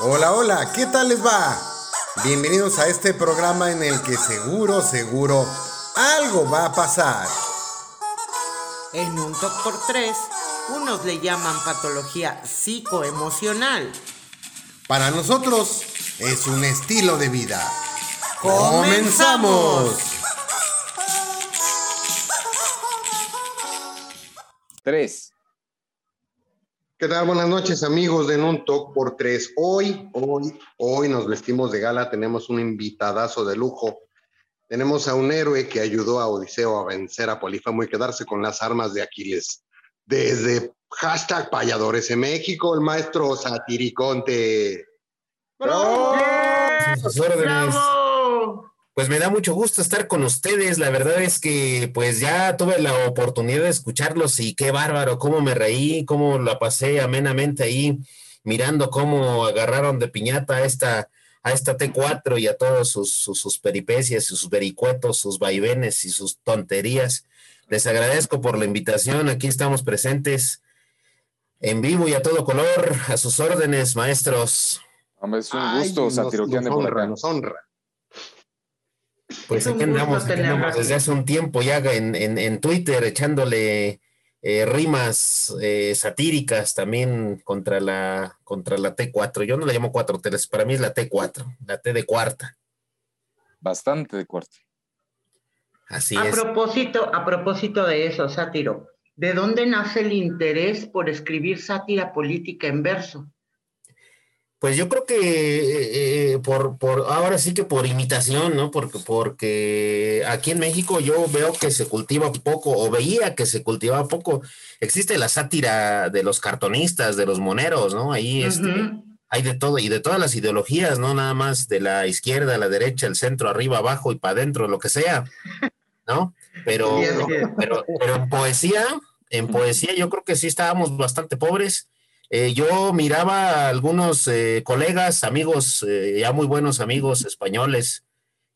Hola, hola, ¿qué tal les va? Bienvenidos a este programa en el que seguro, seguro, algo va a pasar. En un top por tres, unos le llaman patología psicoemocional. Para nosotros es un estilo de vida. ¡Comenzamos! Tres. ¿Qué tal? Buenas noches amigos de Un Talk por Tres. Hoy, hoy, hoy nos vestimos de gala, tenemos un invitadazo de lujo. Tenemos a un héroe que ayudó a Odiseo a vencer a Polífamo y quedarse con las armas de Aquiles. Desde hashtag payadores en México, el maestro Satiriconte. ¡Bravo! ¡Bravo! Pues me da mucho gusto estar con ustedes. La verdad es que pues ya tuve la oportunidad de escucharlos y qué bárbaro, cómo me reí, cómo la pasé amenamente ahí mirando cómo agarraron de piñata a esta, a esta T4 y a todos sus, sus, sus peripecias, sus vericuetos, sus vaivenes y sus tonterías. Les agradezco por la invitación. Aquí estamos presentes en vivo y a todo color. A sus órdenes, maestros. Hombre, es un Ay, gusto, nos- Satiro, que nos por acá. Nos honra. Pues aquí andamos, aquí desde hace un tiempo ya en, en, en Twitter echándole eh, rimas eh, satíricas también contra la, contra la T4. Yo no la llamo 4 T, para mí es la T4, la T de cuarta. Bastante de corte. Así a es. propósito, a propósito de eso, sátiro, ¿de dónde nace el interés por escribir sátira política en verso? Pues yo creo que eh, eh, por, por ahora sí que por imitación, ¿no? Porque, porque aquí en México yo veo que se cultiva poco, o veía que se cultivaba poco. Existe la sátira de los cartonistas, de los moneros, ¿no? Ahí este, hay de todo, y de todas las ideologías, no nada más de la izquierda, la derecha, el centro, arriba, abajo y para adentro, lo que sea, ¿no? Pero, pero, pero en poesía, en poesía yo creo que sí estábamos bastante pobres. Eh, yo miraba a algunos eh, colegas, amigos, eh, ya muy buenos amigos españoles,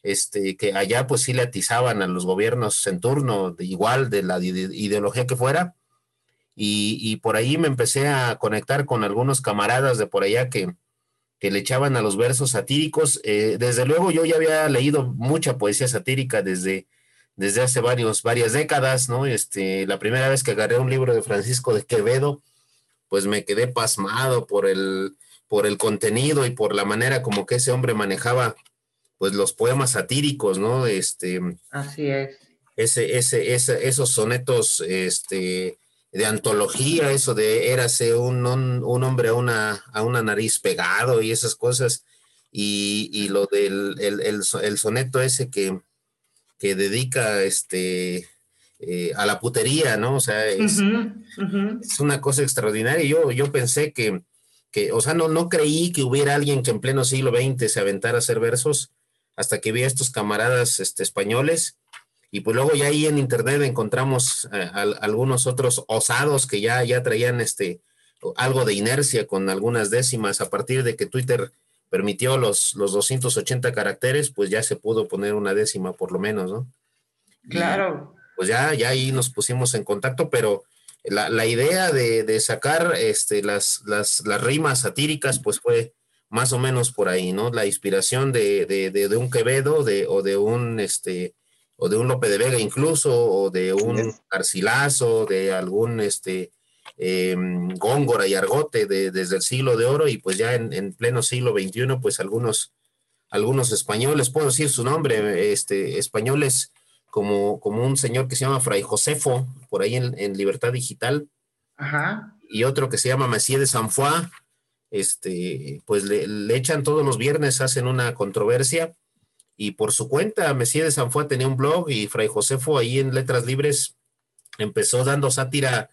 este, que allá pues sí le atizaban a los gobiernos en turno, de igual de la ide- ideología que fuera, y, por ahí me empecé a conectar con algunos camaradas de por allá que, que le echaban a los versos satíricos. Desde luego yo ya había leído mucha poesía satírica desde, desde hace varios, varias décadas, ¿no? Este, la primera vez que agarré un libro de Francisco de Quevedo, pues me quedé pasmado por el, por el contenido y por la manera como que ese hombre manejaba pues los poemas satíricos, ¿no? Este, Así es. ese, ese, ese- esos sonetos este, de antología, eso de érase un, un, un hombre a una, a una nariz pegado y esas cosas, y, y lo del el, el el soneto ese que, que dedica este, eh, a la putería, ¿no? O sea, es, una cosa extraordinaria. Yo, yo pensé que, que, o sea, no, no creí que hubiera alguien que en pleno siglo XX se aventara a hacer versos hasta que vi a estos camaradas este, españoles. Y pues luego ya ahí en internet encontramos eh, al- algunos otros osados que ya, ya traían este, algo de inercia con algunas décimas. A partir de que Twitter permitió los, los 280 caracteres, pues ya se pudo poner una décima por lo menos, ¿no? Y- Claro. Pues ya, ya ahí nos pusimos en contacto, pero la, la idea de, de sacar este, las, las, las rimas satíricas, pues fue más o menos por ahí, ¿no? La inspiración de, de, de, un Quevedo de, o de un este o de un Lope de Vega incluso, o de un. Garcilaso, de algún este eh, Góngora y Argote de, desde el siglo de oro, y pues ya en, en pleno siglo XXI, pues algunos, algunos españoles, puedo decir su nombre, este, españoles como, como un señor que se llama Fray Josefo, por ahí en, en Libertad Digital, Ajá. y otro que se llama Messier de Sanfoix, este, pues le, le echan todos los viernes, hacen una controversia, y por su cuenta, Messier de Sanfoix tenía un blog, y Fray Josefo ahí en Letras Libres empezó dando sátira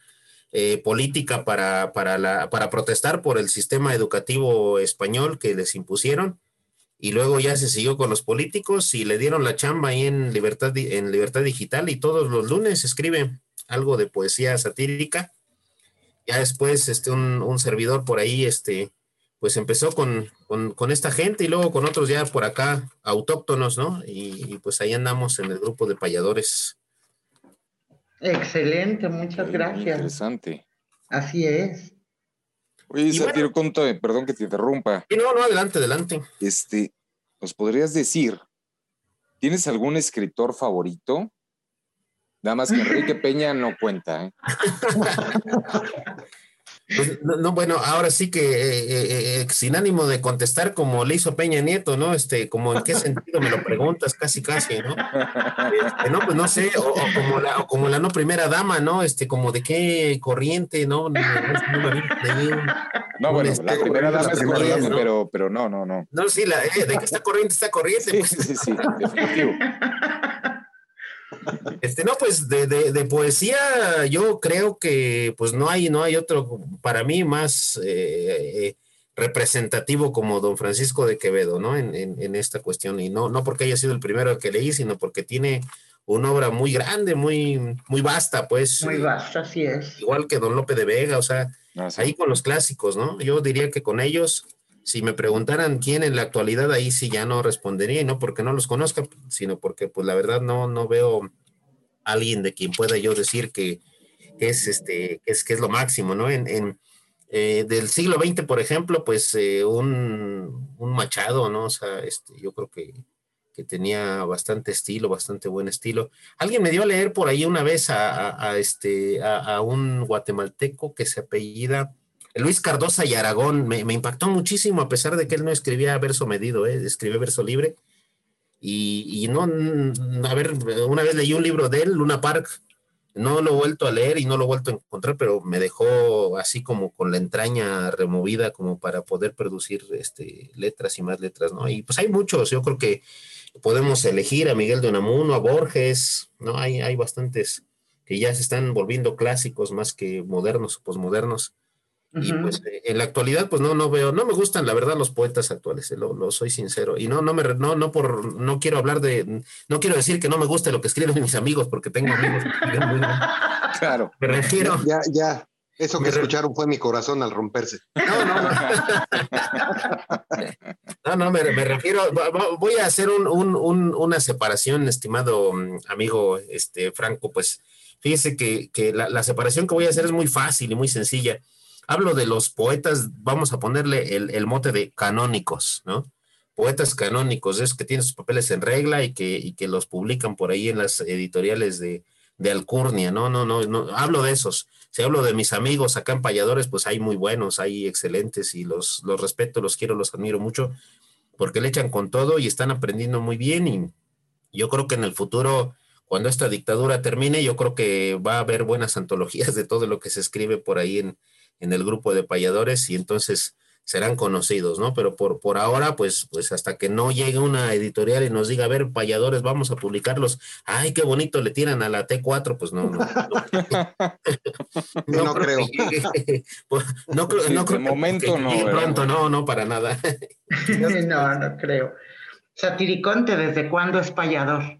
eh, política para, para, la, para protestar por el sistema educativo español que les impusieron, y luego ya se siguió con los políticos y le dieron la chamba ahí en Libertad, en Libertad Digital y todos los lunes escribe algo de poesía satírica. Ya después este, un, un servidor por ahí este, pues empezó con, con, con esta gente y luego con otros ya por acá autóctonos, ¿no? Y, y pues ahí andamos en el grupo de payadores. Excelente, muchas Muy gracias. Interesante. Así es. Oye, Satiro, contame, perdón que te interrumpa. Y no, no, adelante, adelante. Este, ¿nos podrías decir, ¿tienes algún escritor favorito? Nada más que Enrique Peña no cuenta, ¿eh? Pues, no, no, bueno, ahora sí que eh, eh, eh, sin ánimo de contestar como le hizo Peña Nieto, ¿no? Este, como en qué sentido me lo preguntas, casi, casi, ¿no? Este, no, pues no sé, o, o como la, o como la no primera dama, ¿no? Este, como de qué corriente, ¿no? No, no, no, no, No, bueno, Este, la primera dama es corriente, pero, pero no, no, no. no, sí, la, de que está corriente, está corriente. Sí, pues, sí, sí, definitivo. Este, no, pues de, de, de poesía yo creo que pues no hay, no hay otro para mí más eh, representativo como don Francisco de Quevedo, ¿no? En, en, en, esta cuestión. Y no, no porque haya sido el primero que leí, sino porque tiene una obra muy grande, muy, muy vasta, pues. Muy vasta, así es. Igual que don Lope de Vega, o sea, Ah, sí. ahí con los clásicos, ¿no? Yo diría que con ellos, si me preguntaran quién en la actualidad, ahí sí ya no respondería, y no porque no los conozca, sino porque pues la verdad no, no veo a alguien de quien pueda yo decir que, es este, es, que es lo máximo, ¿no? En, en eh, del siglo XX, por ejemplo, pues eh, un, un, Machado, ¿no? O sea, este, yo creo que, que, tenía bastante estilo, bastante buen estilo. Alguien me dio a leer por ahí una vez a, a, a este, a, un guatemalteco que se apellida Luis Cardosa y Aragón. Me, impactó muchísimo, a pesar de que él no escribía verso medido, ¿eh? escribía verso libre. Y, y, no, a ver, una vez leí un libro de él, Luna Park, no lo he vuelto a leer y no lo he vuelto a encontrar, pero me dejó así como con la entraña removida como para poder producir este, letras y más letras, ¿no? Y pues hay muchos, yo creo que podemos elegir a Miguel de Unamuno, a Borges, ¿no? Hay, hay bastantes que ya se están volviendo clásicos más que modernos o posmodernos. Uh -huh. Y pues en la actualidad, pues no, no veo, no me gustan la verdad los poetas actuales, eh, lo, lo, soy sincero. Y no, no me, no, no por, no quiero hablar de, no quiero decir que no me guste lo que escriben mis amigos, porque tengo amigos que escriben muy bien. Claro. Me refiero. Ya, ya. Eso que escucharon fue mi corazón al romperse. No, no, no. no, no me, me, refiero, voy a hacer un, un, un, una separación, estimado mm, amigo este, Franco, pues fíjese que, que la, la separación que voy a hacer es muy fácil y muy sencilla hablo de los poetas, vamos a ponerle el, el, mote de canónicos, ¿no? Poetas canónicos, es que tienen sus papeles en regla y que, y que los publican por ahí en las editoriales de, de Alcurnia, ¿no? No, no, no, hablo de esos. Si hablo de mis amigos acá en Payadores, pues hay muy buenos, hay excelentes y los, los respeto, los quiero, los admiro mucho, porque le echan con todo y están aprendiendo muy bien y yo creo que en el futuro cuando esta dictadura termine, yo creo que va a haber buenas antologías de todo lo que se escribe por ahí en, en el grupo de payadores y entonces serán conocidos, ¿no? Pero por, por ahora, pues, pues hasta que no llegue una editorial y nos diga, a ver, payadores, vamos a publicarlos, ay, qué bonito le tiran a la T4, pues no, no. No, no, creo. Que, pues, no, sí, no creo. De momento que, no. Pronto, no, no, para nada. no, no creo. Satiriconte, ¿desde cuándo es payador?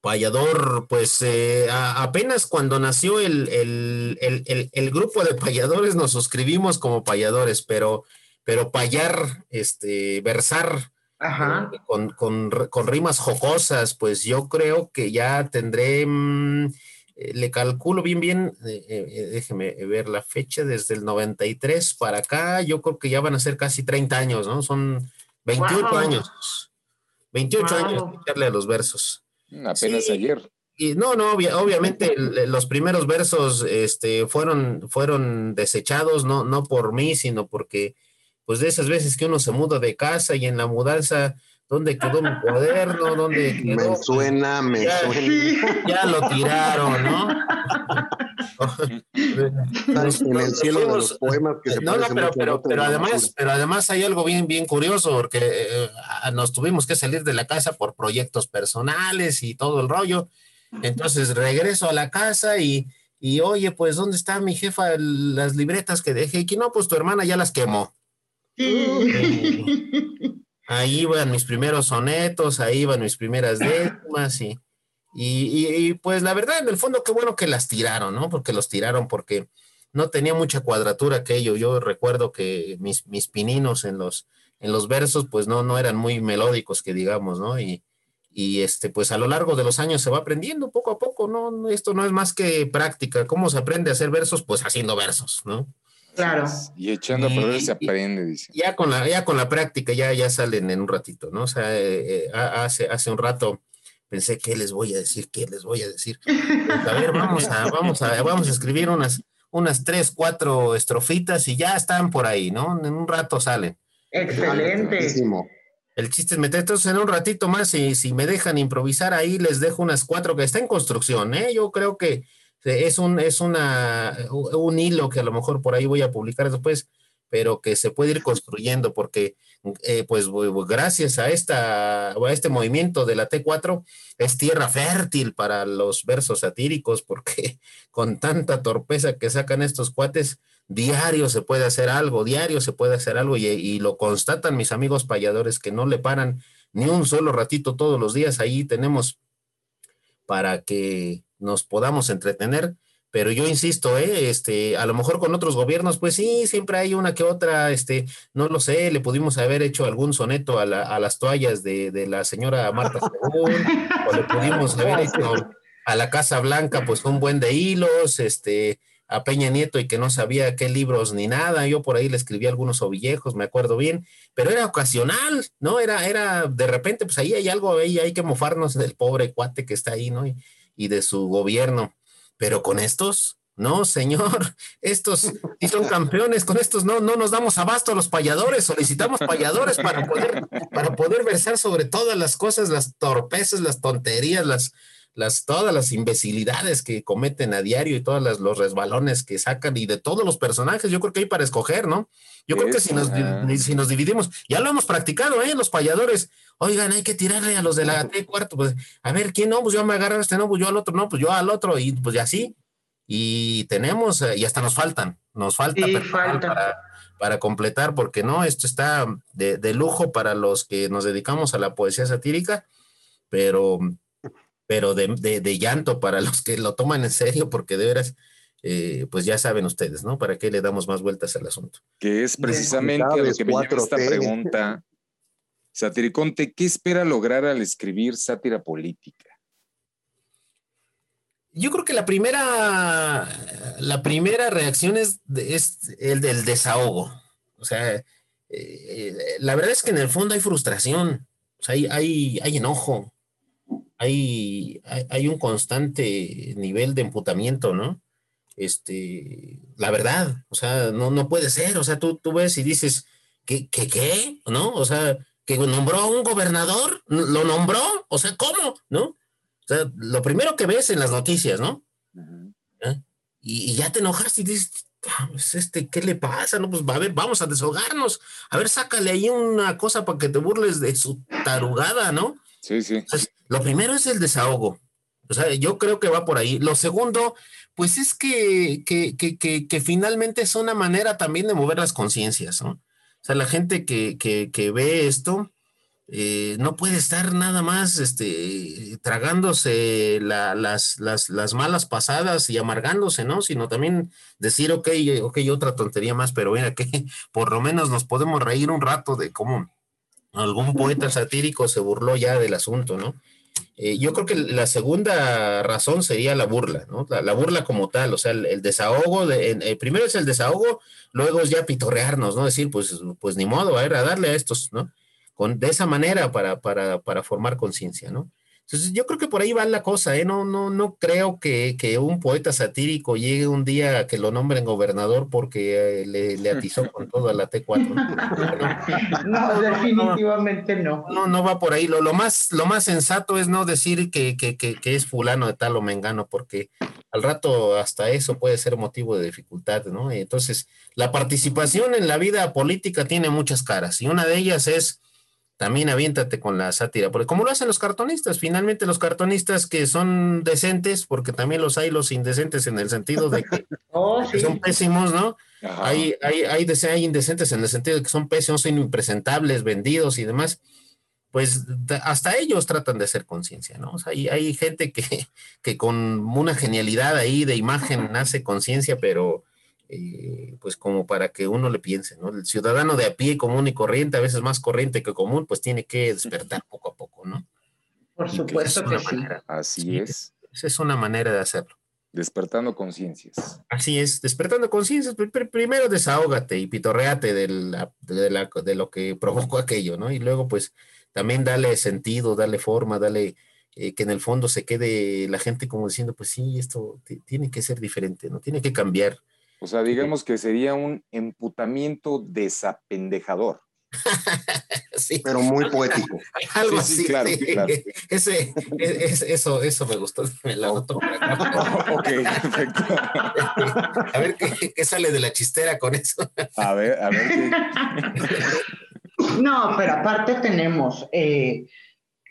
Payador, pues eh, a, apenas cuando nació el, el, el, el, grupo de payadores nos suscribimos como payadores, pero, pero payar, este, versar eh, con, con, con, rimas jocosas, pues yo creo que ya tendré, mmm, le calculo bien, bien, eh, déjeme ver la fecha, desde el 93 para acá, yo creo que ya van a ser casi 30 años, ¿no? Son 28 wow. años, 28 wow. años echarle a los versos. Apenas sí, ayer. Y no, no, obvia, obviamente los primeros versos este, fueron, fueron desechados, no, no por mí, sino porque, pues de esas veces que uno se muda de casa y en la mudanza, ¿dónde quedó mi cuaderno? ¿Dónde quedó? Me suena, me ya, suena. Ya lo tiraron, ¿no? en el cielo de los poemas que se no, no, pero, pero, pero además, pero además hay algo bien, bien curioso, porque eh, nos tuvimos que salir de la casa por proyectos personales y todo el rollo. Entonces regreso a la casa y, y oye, pues, ¿dónde está mi jefa las libretas que dejé? Y que no, pues tu hermana ya las quemó. Eh, ahí iban mis primeros sonetos, ahí iban mis primeras décimas y, y, y, y, pues la verdad, en el fondo, qué bueno que las tiraron, ¿no? Porque los tiraron porque no tenía mucha cuadratura aquello. Yo recuerdo que mis, mis pininos en los, en los versos, pues no, no eran muy melódicos, que digamos, ¿no? Y, y este, pues a lo largo de los años se va aprendiendo poco a poco, ¿no? Esto no es más que práctica. ¿Cómo se aprende a hacer versos? Pues haciendo versos, ¿no? Claro. Y echando a perder se aprende, dice. ya con la, ya con la práctica ya, ya salen en un ratito, ¿no? O sea, eh, eh, ha- hace, hace un rato pensé, ¿qué les voy a decir? ¿Qué les voy a decir? Pues, a ver, vamos a, vamos a, vamos a escribir unas, unas tres, cuatro estrofitas y ya están por ahí, ¿no? En un rato salen. Excelente. El chiste es meter, entonces en un ratito más, si, si me dejan improvisar ahí, les dejo unas cuatro que está en construcción, ¿eh? Yo creo que es un, es una, un hilo que a lo mejor por ahí voy a publicar después, pero que se puede ir construyendo porque, eh, pues, gracias a, esta, a este movimiento de la T4, es tierra fértil para los versos satíricos, porque con tanta torpeza que sacan estos cuates, diario se puede hacer algo, diario se puede hacer algo y, y lo constatan mis amigos payadores que no le paran ni un solo ratito todos los días. Ahí tenemos para que nos podamos entretener. Pero yo insisto, ¿eh? este, a lo mejor con otros gobiernos, pues sí, siempre hay una que otra, este, no lo sé, le pudimos haber hecho algún soneto a, la- a las toallas de, de la señora Marta Según, o le pudimos haber hecho a la Casa Blanca, pues un buen de hilos, este, a Peña Nieto y que no sabía qué libros ni nada. Yo por ahí le escribí algunos ovillejos, me acuerdo bien, pero era ocasional, ¿no? Era, era de repente, pues ahí hay algo, ahí hay que mofarnos del pobre cuate que está ahí, ¿no? Y, y de su gobierno. Pero con estos, no, señor, estos sí son campeones, con estos no, no nos damos abasto a los payadores, solicitamos payadores para poder, para poder versar sobre todas las cosas, las torpezas, las tonterías, las, las, todas las imbecilidades que cometen a diario y todos los resbalones que sacan y de todos los personajes, yo creo que hay para escoger, ¿no? Yo creo que si nos, si nos dividimos, ya lo hemos practicado, ¿eh? Los payadores, oigan, hay que tirarle a los de la T cuarto, pues, a ver, ¿quién no? Pues yo me agarro a este, no, pues yo al otro, no, pues yo al otro, y pues y así. Y tenemos, eh, y hasta nos faltan, nos falta Sí, falta. para, para completar, porque no, esto está de, de lujo para los que nos dedicamos a la poesía satírica, pero, pero de, de- de llanto para los que lo toman en serio, porque de veras, eh, pues ya saben ustedes, ¿no? ¿Para qué le damos más vueltas al asunto? Que es precisamente a lo que me lleva esta 4T. pregunta. Satiriconte, ¿qué espera lograr al escribir sátira política? Yo creo que la primera, la primera reacción es, es el del desahogo. O sea, eh, la verdad es que en el fondo hay frustración, o sea, hay, hay, hay enojo, hay, hay, hay un constante nivel de emputamiento, ¿no? Este, la verdad, o sea, no, no puede ser, o sea, tú, tú ves y dices, ¿qué, qué, qué? ¿No? O sea, que nombró a un gobernador, lo nombró, o sea, ¿cómo? ¿No? O sea, lo primero que ves en las noticias, ¿no? Y, y ya te enojas y dices, "Ah, pues este, ¿qué le pasa? No, pues a ver, vamos a desahogarnos. A ver, sácale ahí una cosa para que te burles de su tarugada, ¿no? Sí, sí. Entonces, lo primero es el desahogo. O sea, yo creo que va por ahí. Lo segundo, pues es que, que, que, que, finalmente es una manera también de mover las conciencias, ¿no? O sea, la gente que, que, ve esto eh, no puede estar nada más este, tragándose la- las, las, las malas pasadas y amargándose, ¿no? Sino también decir, ok, ok, otra tontería más, pero mira que por lo menos nos podemos reír un rato de cómo algún poeta satírico se burló ya del asunto, ¿no? Eh, yo creo que la segunda razón sería la burla, ¿no? La, la burla como tal, o sea, el, el desahogo, de, en- eh, primero es el desahogo, luego es ya pitorrearnos, ¿no? Decir, pues, pues ni modo, a ver, a darle a estos, ¿no? Con, de esa manera para, para, para formar conciencia, ¿no? Entonces, yo creo que por ahí va la cosa, ¿eh? No, no, no creo que, que un poeta satírico llegue un día a que lo nombren gobernador porque eh, le, le atizó con todo a la T4. ¿no? No, definitivamente no. No, no va por ahí. Lo, lo más, lo más sensato es no decir que, que, que, que es fulano de tal o mengano, porque al rato hasta eso puede ser motivo de dificultad, ¿no? Entonces, la participación en la vida política tiene muchas caras, y una de ellas es también aviéntate con la sátira, porque como lo hacen los cartonistas, finalmente los cartonistas que son decentes, porque también los hay los indecentes en el sentido de que, Oh, que son pésimos, ¿no? Hay, hay, hay, indecentes en el sentido de que son pésimos, son impresentables, vendidos y demás. Pues hasta ellos tratan de hacer conciencia, ¿no? O sea, hay, hay gente que, que con una genialidad ahí de imagen hace conciencia, pero eh, pues como para que uno le piense, ¿no? El ciudadano de a pie común y corriente, a veces más corriente que común, pues tiene que despertar poco a poco, ¿no? Por que supuesto es que una sí. manera- Así Sí. es. Esa es una manera de hacerlo. Despertando conciencias. Así es, despertando conciencias. Primero desahógate y pitorreate de, la, de, lo que provocó aquello, ¿no? Y luego, pues, también dale sentido, dale forma, dale eh, que en el fondo se quede la gente como diciendo, pues sí, esto tiene que ser diferente, ¿no? Tiene que cambiar. O sea, digamos que sería un emputamiento desapendejador. sí. Pero muy poético. Algo así. claro, claro. Ese, eso, eso me gustó. Me la ok, perfecto. A ver ¿qué, sale de la chistera con eso. A ver, a ver. No, pero aparte tenemos eh,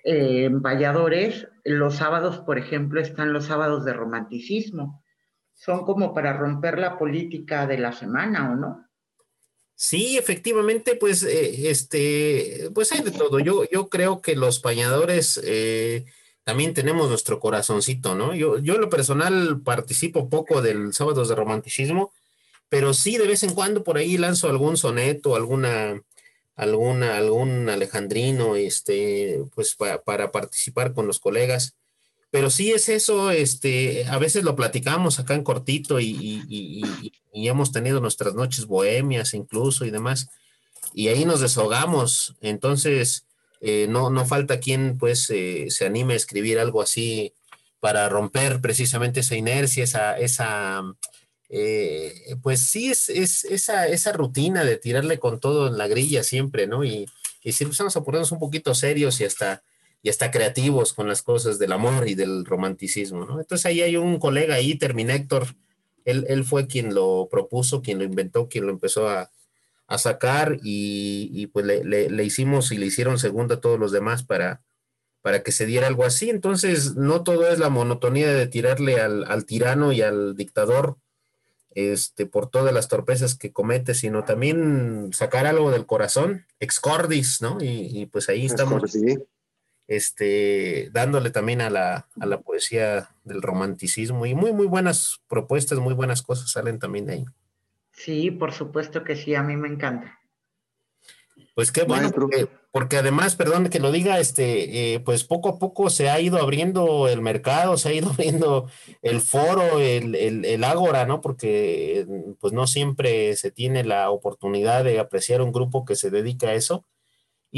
eh, Valladores, los sábados, por ejemplo, están los sábados de romanticismo. Son como para romper la política de la semana, ¿o no? Sí, efectivamente, pues, eh, este, pues hay de todo. Yo, yo creo que los pañadores eh, también tenemos nuestro corazoncito, ¿no? Yo, yo en lo personal participo poco del Sábados de Romanticismo, pero sí de vez en cuando por ahí lanzo algún soneto, alguna, alguna, algún alejandrino, este, pues para participar con los colegas. Pero sí es eso, este, a veces lo platicamos acá en cortito y, hemos tenido nuestras noches bohemias incluso y demás, y ahí nos desahogamos. Entonces, eh, no, no falta quien pues eh, se anime a escribir algo así para romper precisamente esa inercia, esa, esa eh, pues sí, es, es esa, esa, rutina de tirarle con todo en la grilla siempre, ¿no? Y, y si empezamos a ponernos un poquito serios y hasta y hasta creativos con las cosas del amor y del romanticismo, ¿no? Entonces ahí hay un colega ahí, Terminator, él, él fue quien lo propuso, quien lo inventó, quien lo empezó a, a sacar y, y pues le, le, hicimos y le hicieron segunda a todos los demás para, para que se diera algo así. Entonces no todo es la monotonía de tirarle al, al tirano y al dictador este, por todas las torpezas que comete, sino también sacar algo del corazón, excordis, ¿no? Y, y pues ahí estamos este, dándole también a la, a la poesía del romanticismo y muy, muy buenas propuestas, muy buenas cosas salen también de ahí. Sí, por supuesto que sí, a mí me encanta. Pues qué bueno, porque, además, perdón que lo diga, este, eh, pues poco a poco se ha ido abriendo el mercado, se ha ido abriendo el foro, el, el, el ágora, ¿no? Porque pues no siempre se tiene la oportunidad de apreciar un grupo que se dedica a eso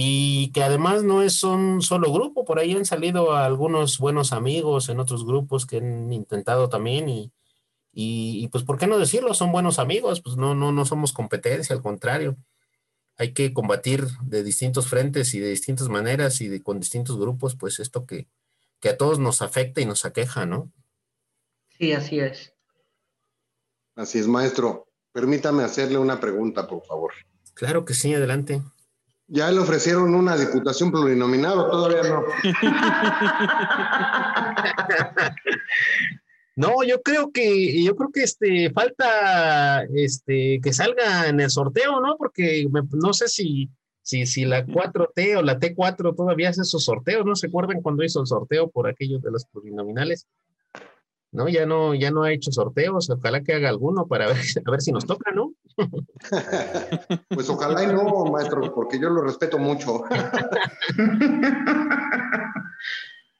y que además no es un solo grupo, por ahí han salido algunos buenos amigos en otros grupos que han intentado también y, y, pues, ¿por qué no decirlo? Son buenos amigos, pues no, no, no somos competencia, al contrario. Hay que combatir de distintos frentes y de distintas maneras y de, con distintos grupos, pues esto que, que a todos nos afecta y nos aqueja, ¿no? Sí, así es. Así es, maestro. Permítame hacerle una pregunta, por favor. Claro que sí, adelante. Ya le ofrecieron una diputación plurinominal o todavía no. No, yo creo que, yo creo que este, falta este, que salga en el sorteo, ¿no? Porque no sé si, si, si la 4T o la T4 todavía hace esos sorteos, ¿no se acuerdan cuando hizo el sorteo por aquellos de los plurinominales? ¿No? Ya no, ya no ha hecho sorteos, ojalá que haga alguno para ver, a ver si nos toca, ¿no? pues ojalá y no, maestro, porque yo lo respeto mucho.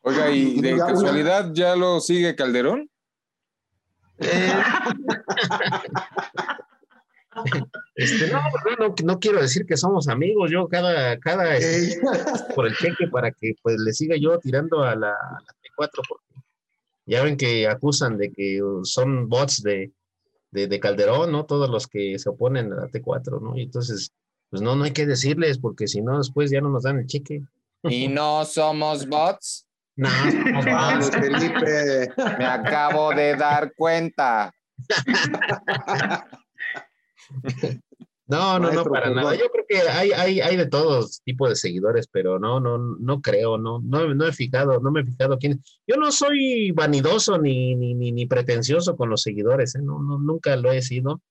Oiga, ¿y de casualidad ya lo sigue Calderón? Eh. Este, no, no, no, quiero decir que somos amigos, yo cada, cada este, por el cheque para que pues le siga yo tirando a la, a la T4 porque ya ven que acusan de que son bots de, de, Calderón, ¿no? Todos los que se oponen a la T4, ¿no? Y entonces, pues no, no hay que decirles porque si no, después ya no nos dan el cheque. ¿Y no somos bots? No, somos bots. Felipe. Me acabo de dar cuenta. No, no, no, para nada. Yo creo que hay, hay, hay de todos tipos de seguidores, pero no, no, no creo, no, no, no he fijado, no me he fijado quién. Yo no soy vanidoso ni, ni, ni, pretencioso con los seguidores, ¿eh? no, no, nunca lo he sido.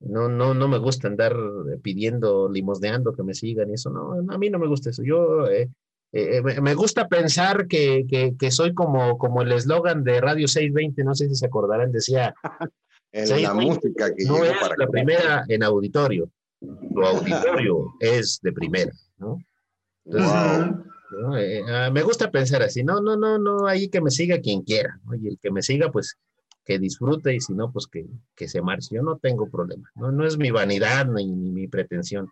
No, no, no me gusta andar pidiendo, limosneando que me sigan y eso, no, a mí no me gusta eso. Yo eh, eh, me gusta pensar que, que, que, soy como, como el eslogan de Radio 620, no sé si se acordarán, decía, en la música que no es la primera en auditorio. Lo auditorio es de primera, ¿no? Eh, ah, me gusta pensar así, no, no, no, no, ahí que me siga quien quiera, ¿no? y el que me siga, pues que disfrute y si no, pues que, que se marche. Yo no tengo problema, no, no es mi vanidad ni, ni mi pretensión.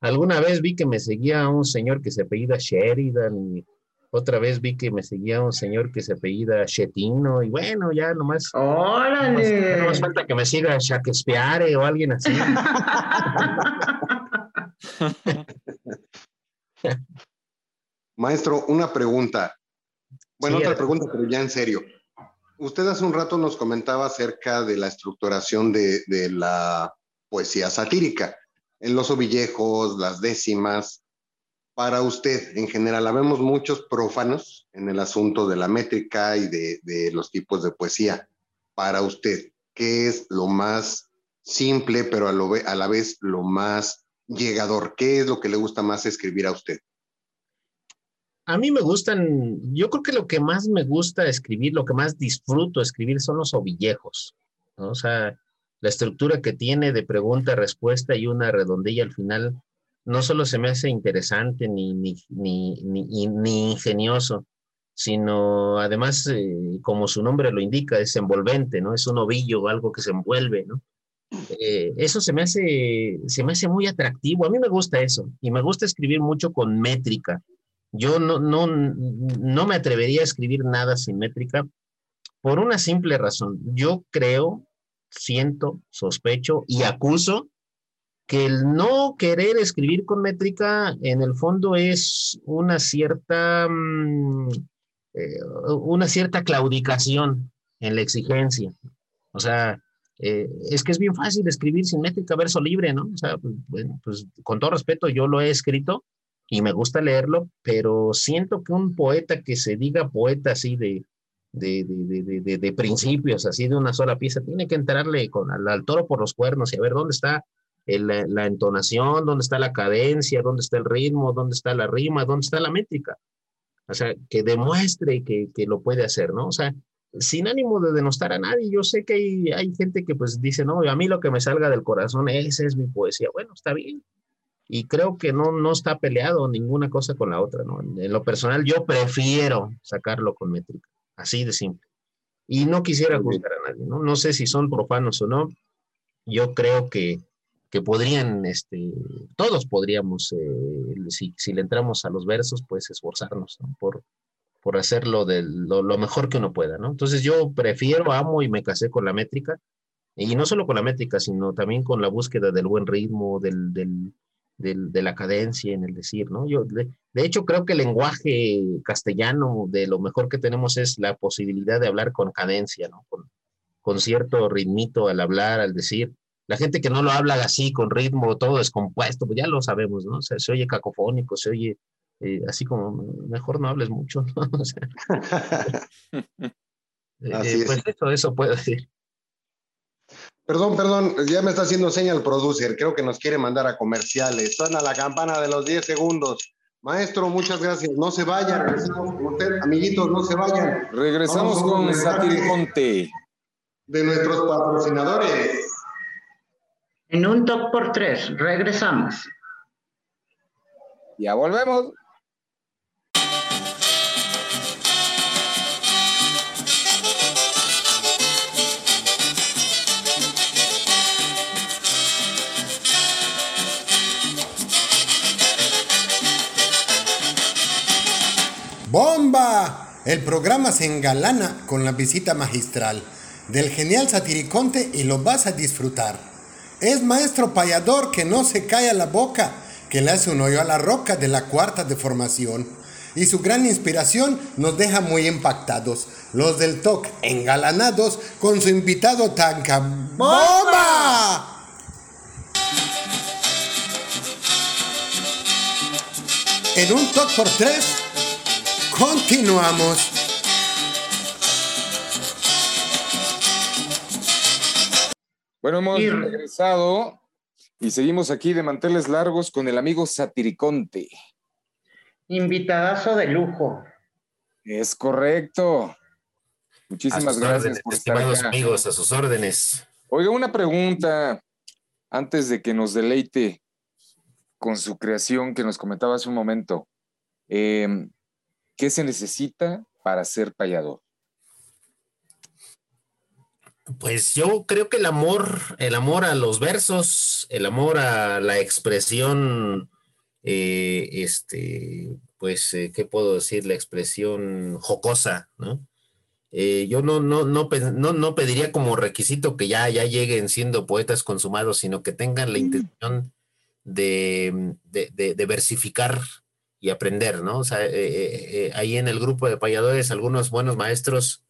Alguna vez vi que me seguía un señor que se apellida Sheridan y otra vez vi que me seguía un señor que se apellida Chetino y bueno, ya nomás. ¡Órale! No más falta que me siga Shakespeare o alguien así. Maestro, una pregunta. Bueno, Sí, otra pregunta, pero ya en serio. Usted hace un rato nos comentaba acerca de la estructuración de, de la poesía satírica, en los ovillejos, las décimas. Para usted, en general, habemos muchos prófanos en el asunto de la métrica y de, los tipos de poesía. Para usted, ¿qué es lo más simple, pero a, la vez lo más llegador? ¿Qué es lo que le gusta más escribir a usted? A mí me gustan, yo creo que lo que más me gusta escribir, lo que más disfruto escribir son los ovillejos, ¿no? O sea, la estructura que tiene de pregunta-respuesta y una redondilla al final, no solo se me hace interesante ni, ni, ni, ni, ni ingenioso, sino además, eh, como su nombre lo indica, es envolvente, ¿no? Es un ovillo, algo que se envuelve, ¿no? Eh, eso se me hace, se me hace muy atractivo. A mí me gusta eso y me gusta escribir mucho con métrica. Yo no, no, no me atrevería a escribir nada sin métrica por una simple razón. Yo creo, siento, sospecho y acuso que el no querer escribir con métrica en el fondo es una cierta, mm, eh, una cierta claudicación en la exigencia. O sea, eh, es que es bien fácil escribir sin métrica, verso libre, ¿no? O sea, pues, bueno, pues con todo respeto, yo lo he escrito y me gusta leerlo, pero siento que un poeta que se diga poeta así de, de, de, de, de, principios, así de una sola pieza, tiene que entrarle con, al, al toro por los cuernos y a ver dónde está el, la, entonación, dónde está la cadencia, dónde está el ritmo, dónde está la rima, dónde está la métrica. O sea, que demuestre que, que lo puede hacer, ¿no? O sea, sin ánimo de denostar a nadie. Yo sé que hay, hay gente que pues dice, no, a mí lo que me salga del corazón, esa es mi poesía. Bueno, está bien. Y creo que no, no está peleado ninguna cosa con la otra, ¿no? En lo personal, yo prefiero sacarlo con métrica, así de simple. Y no quisiera juzgar a nadie, ¿no? No sé si son profanos o no. Yo creo que, que podrían, este, todos podríamos, eh, si, si le entramos a los versos, pues esforzarnos, ¿no? Por, por hacerlo de lo, lo mejor que uno pueda, ¿no? Entonces yo prefiero, amo y me casé con la métrica, y no solo con la métrica, sino también con la búsqueda del buen ritmo, del, del, del- de la cadencia en el decir, ¿no? Yo, de, de hecho, creo que el lenguaje castellano de lo mejor que tenemos es la posibilidad de hablar con cadencia, ¿no? Con, con cierto ritmito al hablar, al decir. La gente que no lo habla así, con ritmo, todo descompuesto, pues ya lo sabemos, ¿no? O sea, se oye cacofónico, se oye eh, así como, mejor no hables mucho, ¿no? O sea, eh, Así es. pues eso, eso puedo decir. Perdón, perdón, ya me está haciendo señal el producer. Creo que nos quiere mandar a comerciales. Suena la campana de los 10 segundos. Maestro, muchas gracias. No se vayan. regresamos con usted. Amiguitos, no se vayan. Regresamos Vamos con un mensaje. Satiriconte. De nuestros patrocinadores. En un top por tres, regresamos. Ya volvemos. ¡Bomba! El programa se engalana con la visita magistral del genial satiriconte y lo vas a disfrutar. Es maestro payador que no se calla la boca, que le hace un hoyo a la roca de la cuarta deformación. Y su gran inspiración nos deja muy impactados. Los del TOC engalanados con su invitado tan cam- ¡Bomba! En un TOC por tres, continuamos. Bueno, hemos regresado y seguimos aquí de manteles largos con el amigo Satiriconte. Invitadazo de lujo. Es correcto. Muchísimas a sus gracias órdenes, por estar acá. amigos, a sus órdenes. Oiga, una pregunta antes de que nos deleite con su creación que nos comentaba hace un momento. Eh, ¿Qué se necesita para ser payador? Pues yo creo que el amor, el amor a los versos, el amor a la expresión, eh, este, pues, eh, ¿qué puedo decir? La expresión jocosa, ¿no? Eh, yo no, no, no, no, no pediría como requisito que ya, ya lleguen siendo poetas consumados, sino que tengan la intención de, de, de, versificar y aprender, ¿no? O sea, ahí en el grupo de payadores, algunos buenos maestros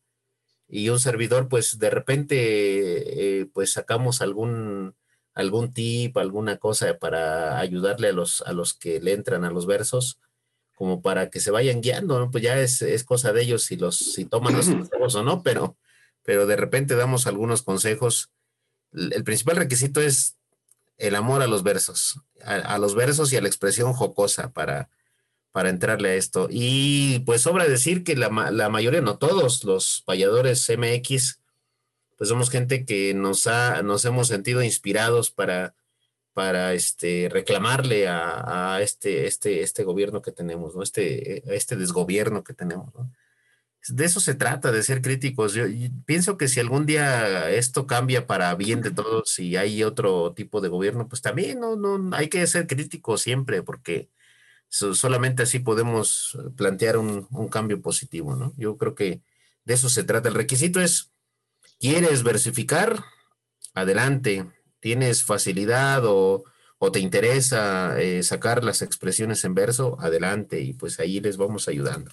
y un servidor, pues de repente, eh, pues sacamos algún, algún tip, alguna cosa para ayudarle a los, a los que le entran a los versos, como para que se vayan guiando, ¿no? Pues ya es, es cosa de ellos si los, si toman los consejos o no, pero, pero de repente damos algunos consejos. El principal requisito es el amor a los versos, a los versos y a la expresión jocosa para, para entrarle a esto. Y pues sobra decir que la, mayoría, no todos los payadores MX, pues somos gente que nos, ha, nos hemos sentido inspirados para, para este, reclamarle a, este, este, este gobierno que tenemos, ¿no? este, este desgobierno que tenemos. De eso se trata, de ser críticos. Yo, pienso que si algún día esto cambia para bien de todos y hay otro tipo de gobierno, pues también no, no hay que ser críticos siempre, porque solamente así podemos plantear un, cambio positivo, ¿no? Yo creo que de eso se trata. El requisito es, ¿quieres versificar? Adelante. ¿Tienes facilidad o, te interesa eh, sacar las expresiones en verso? Adelante. Y pues ahí les vamos ayudando.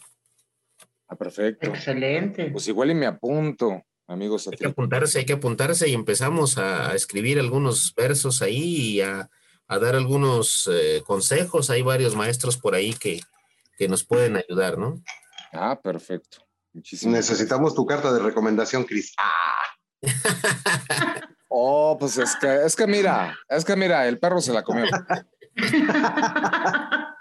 Ah, perfecto. Excelente. Pues igual y me apunto, amigos. Hay que apuntarse, hay que apuntarse y empezamos a escribir algunos versos ahí y a a dar algunos eh, consejos. Hay varios maestros por ahí que, nos pueden ayudar, ¿no? Ah, perfecto. Necesitamos tu carta de recomendación, Cris. Ah. oh, pues es que, es que mira, es que mira, el perro se la comió.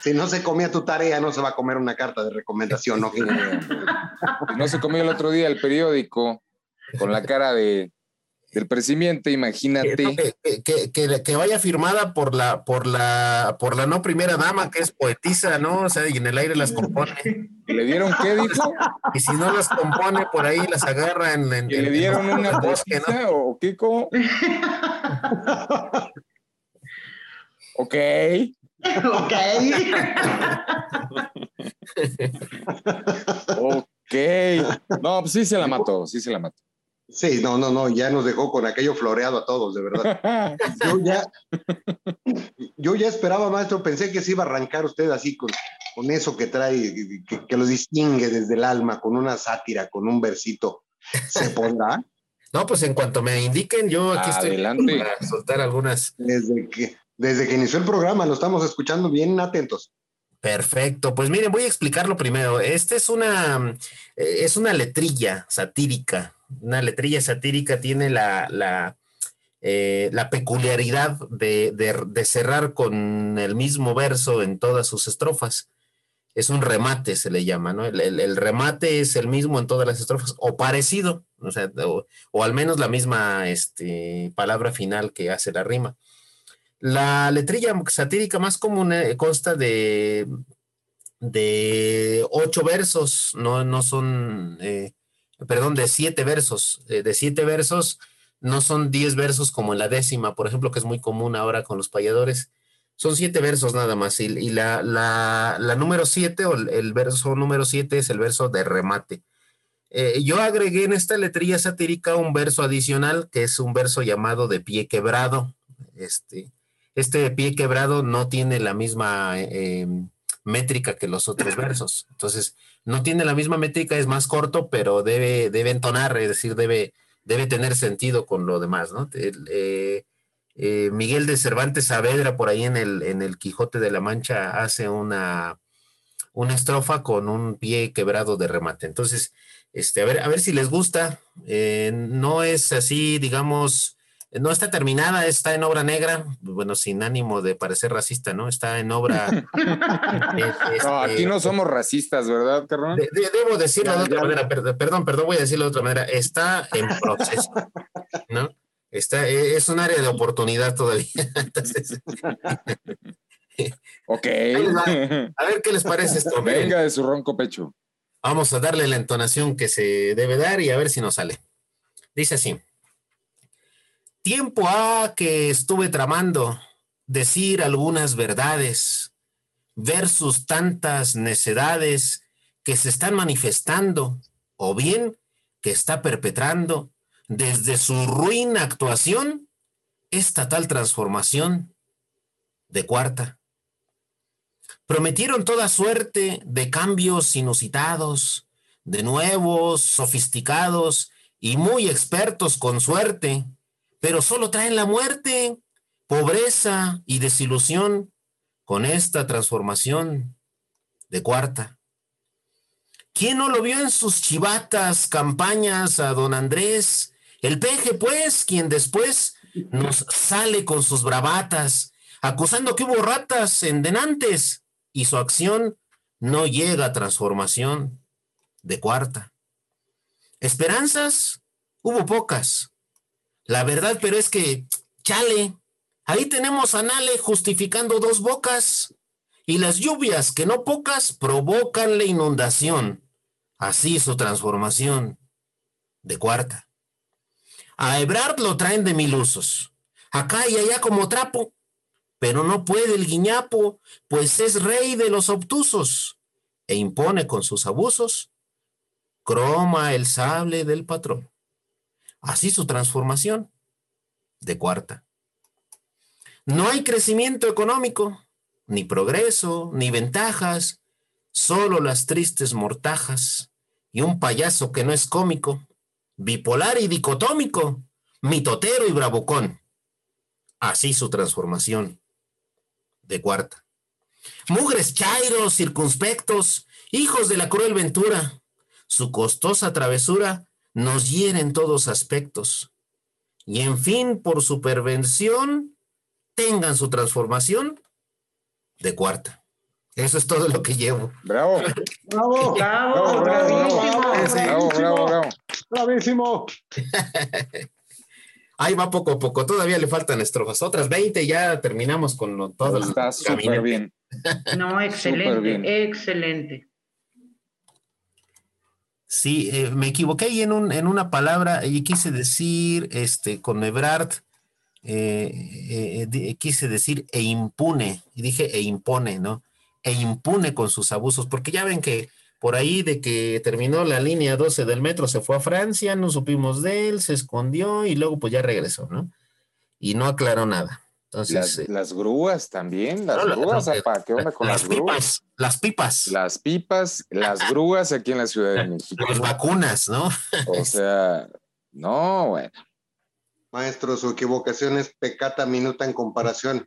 si no se comía tu tarea, no se va a comer una carta de recomendación, ¿no? no se comió el otro día el periódico con la cara de, del presidente, imagínate. Que, vaya firmada por la, por la, por la no primera dama, que es poetisa, ¿no? O sea, y en el aire las compone. ¿Le dieron qué dijo? Y si no las compone, por ahí las agarra en. en ¿Le dieron una bosque, ¿no? ¿O qué? ¿Cómo? ok. ok. ok. No, pues sí se la mató, sí se la mató. Sí, no, no, no, ya nos dejó con aquello floreado a todos, de verdad. Yo ya, yo ya esperaba, maestro, pensé que se iba a arrancar usted así con, con eso que trae, que, lo distingue desde el alma, con una sátira, con un versito. ¿Se pondrá? No, pues en cuanto me indiquen, yo aquí estoy para soltar algunas. Desde que, desde que inició el programa, lo estamos escuchando bien atentos. Perfecto, pues miren, voy a explicarlo primero. Esta es una, eh, es una letrilla satírica una letrilla satírica tiene la, la, eh, peculiaridad de, cerrar con el mismo verso en todas sus estrofas. Es un remate, se le llama, ¿no? El, remate es el mismo en todas las estrofas, o parecido, o, al menos la misma este, palabra final que hace la rima. La letrilla satírica más común eh, consta de, de ocho versos, no, no son eh, perdón, de siete versos. Eh, de siete versos no son diez versos como en la décima, por ejemplo, que es muy común ahora con los payadores. Son siete versos nada más. Y, la, número siete o el, verso número siete es el verso de remate. Eh, yo agregué en esta letrilla satírica un verso adicional que es un verso llamado de pie quebrado. Este, este de pie quebrado no tiene la misma eh, métrica que los otros versos. Entonces, no tiene la misma métrica, es más corto, pero debe, debe entonar, es decir, debe, debe tener sentido con lo demás, ¿no? Eh, eh, Miguel de Cervantes Saavedra, por ahí en el, en el Quijote de la Mancha, hace una, una estrofa con un pie quebrado de remate. Entonces, este, a ver, a ver si les gusta. Eh, no es así, digamos, no está terminada, está en obra negra, bueno, sin ánimo de parecer racista, ¿no? Está en obra. no, aquí no somos racistas, ¿verdad, carnal? debo decirlo de otra manera, perdón, perdón, voy a decirlo de otra manera. Está en proceso, ¿no? Está, e, es un área de oportunidad todavía. Entonces, ok. A ver qué les parece esto. Venga de su ronco pecho. Vamos a darle la entonación que se debe dar y a ver si nos sale. Dice así. Tiempo ha que estuve tramando decir algunas verdades versus tantas necedades que se están manifestando o bien que está perpetrando desde su ruin actuación esta tal transformación de cuarta. Prometieron toda suerte de cambios inusitados, de nuevos, sofisticados y muy expertos con suerte, pero solo traen la muerte, pobreza y desilusión con esta transformación de cuarta. ¿Quién no lo vio en sus chivatas campañas a don Andrés? El peje, pues, quien después nos sale con sus bravatas, acusando que hubo ratas en denantes y su acción no llega a transformación de cuarta. Esperanzas hubo pocas. La verdad, pero es que, chale, ahí tenemos a Nale justificando dos bocas y las lluvias, que no pocas, provocan la inundación. Así su transformación de cuarta. A Ebrard lo traen de mil usos, acá y allá como trapo, pero no puede el guiñapo, pues es rey de los obtusos, e impone con sus abusos, croma el sable del patrón. Así su transformación de cuarta. No hay crecimiento económico, ni progreso, ni ventajas, solo las tristes mortajas y un payaso que no es cómico, bipolar y dicotómico, mitotero y bravucón. Así su transformación de cuarta. Mugres chairos, circunspectos, hijos de la cruel ventura, su costosa travesura nos hiere en todos aspectos. Y en fin, por su pervención, tengan su transformación de cuarta. Eso es todo lo que llevo. Bravo. ¡Bravo! Bravo, Bravo, bravo, bravo. ¡Bravísimo! Ahí va poco a poco. Todavía le faltan estrofas. Otras 20 ya terminamos con lo- todo. Está súper bien. No, excelente, bien. excelente. Sí, eh, me equivoqué ahí en, un, en una palabra y quise decir, este, con Ebrard, eh, eh, quise decir e impune, y dije e impone, ¿no? E impune con sus abusos, porque ya ven que por ahí de que terminó la línea 12 del metro, se fue a Francia, no supimos de él, se escondió y luego pues ya regresó, ¿no? Y no aclaró nada. Entonces, Las, eh, las grúas también, las No, grúas, no, apa, ¿qué onda con las, las grúas? pipas, las pipas, Las pipas, las grúas aquí en la Ciudad de México. las vacunas, ¿no? O sea, no, bueno. Maestro, su equivocación es pecata minuta en comparación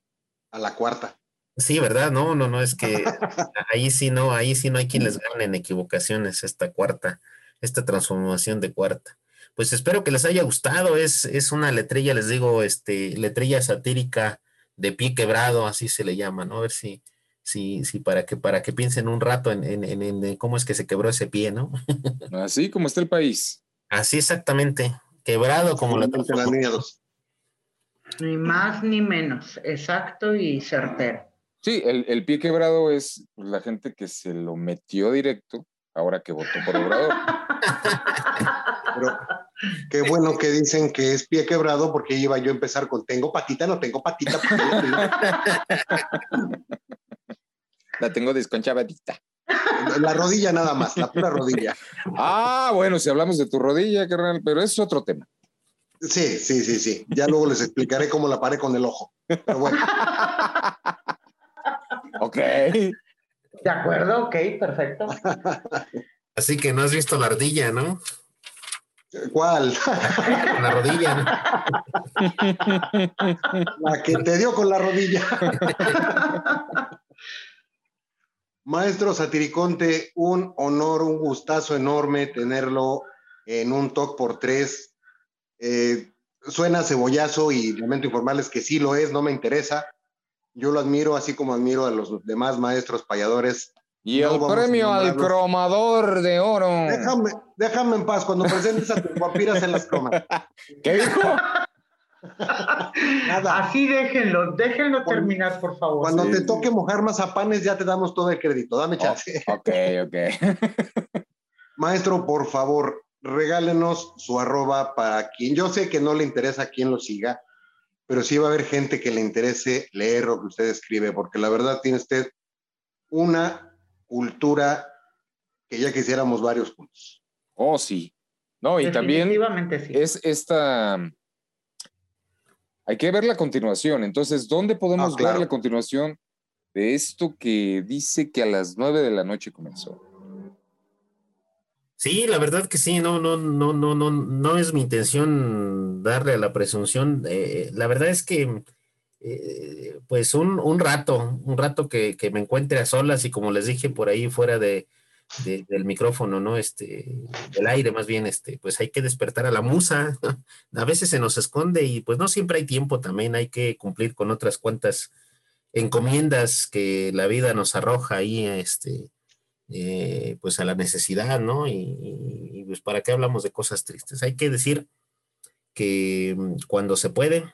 a la cuarta. Sí, ¿verdad? No, no, no, es que ahí sí no, ahí sí no hay quien les gane en equivocaciones esta cuarta, esta transformación de cuarta. Pues espero que les haya gustado, es, es una letrilla, les digo, este, letrilla satírica de pie quebrado, así se le llama, ¿no? A ver si, si, si para que, para que piensen un rato en, en, en- en cómo es que se quebró ese pie, ¿no? Así como está el país. Así exactamente, quebrado como la. Ni más ni menos, exacto y certero. Sí, el, el pie quebrado es la gente que se lo metió directo ahora que votó por Obrador. Pero qué bueno que dicen que es pie quebrado porque iba yo a empezar con tengo patita, no tengo patita. porque no tengo". La tengo desconchavadita. La rodilla nada más, la pura rodilla. Ah, bueno, si hablamos de tu rodilla, carnal, pero es otro tema. Sí, sí, sí, sí. Ya luego les explicaré cómo la paré con el ojo. Pero bueno, Ok. ¿De acuerdo? Ok, perfecto. Así que no has visto la ardilla, ¿no? ¿Cuál? Con la rodilla, ¿no? La que te dio con la rodilla. Maestro Satiriconte, un honor, un gustazo enorme tenerlo en un talk por tres. Eh, suena cebollazo y lamento informarles que sí lo es, no me interesa. Yo lo admiro, así como admiro a los demás maestros payadores. Y No el premio al cromador de oro. Déjame, déjame en paz, cuando presentes a tus papiras en las cromas. ¿Qué dijo? Nada. Así déjenlo, déjenlo terminar, por favor. Cuando Sí, te toque mojar mazapanes, ya te damos todo el crédito. Dame chance. Ok, ok. Maestro, por favor, regálenos su arroba para quien yo sé que no le interesa a quien lo siga, pero sí va a haber gente que le interese leer lo que usted escribe, porque la verdad tiene usted una cultura que ya quisiéramos varios puntos. Oh, sí. No, y también Definitivamente sí. es esta... Hay que ver la continuación. Entonces, ¿dónde podemos Ah, claro. ver la continuación de esto que dice que a las nueve de la noche comenzó? Sí, la verdad que sí, no, no, no, no, no, no es mi intención darle a la presunción. eh, la verdad es que, eh, pues un, un rato, un rato que, que me encuentre a solas y como les dije por ahí fuera de, de- del micrófono, ¿no? Este, del aire más bien, este, pues hay que despertar a la musa. A veces se nos esconde y pues no siempre hay tiempo también, hay que cumplir con otras cuantas encomiendas que la vida nos arroja ahí, este, eh, pues a la necesidad, ¿no? Y, y- y, pues para qué hablamos de cosas tristes. Hay que decir que mm, cuando se puede,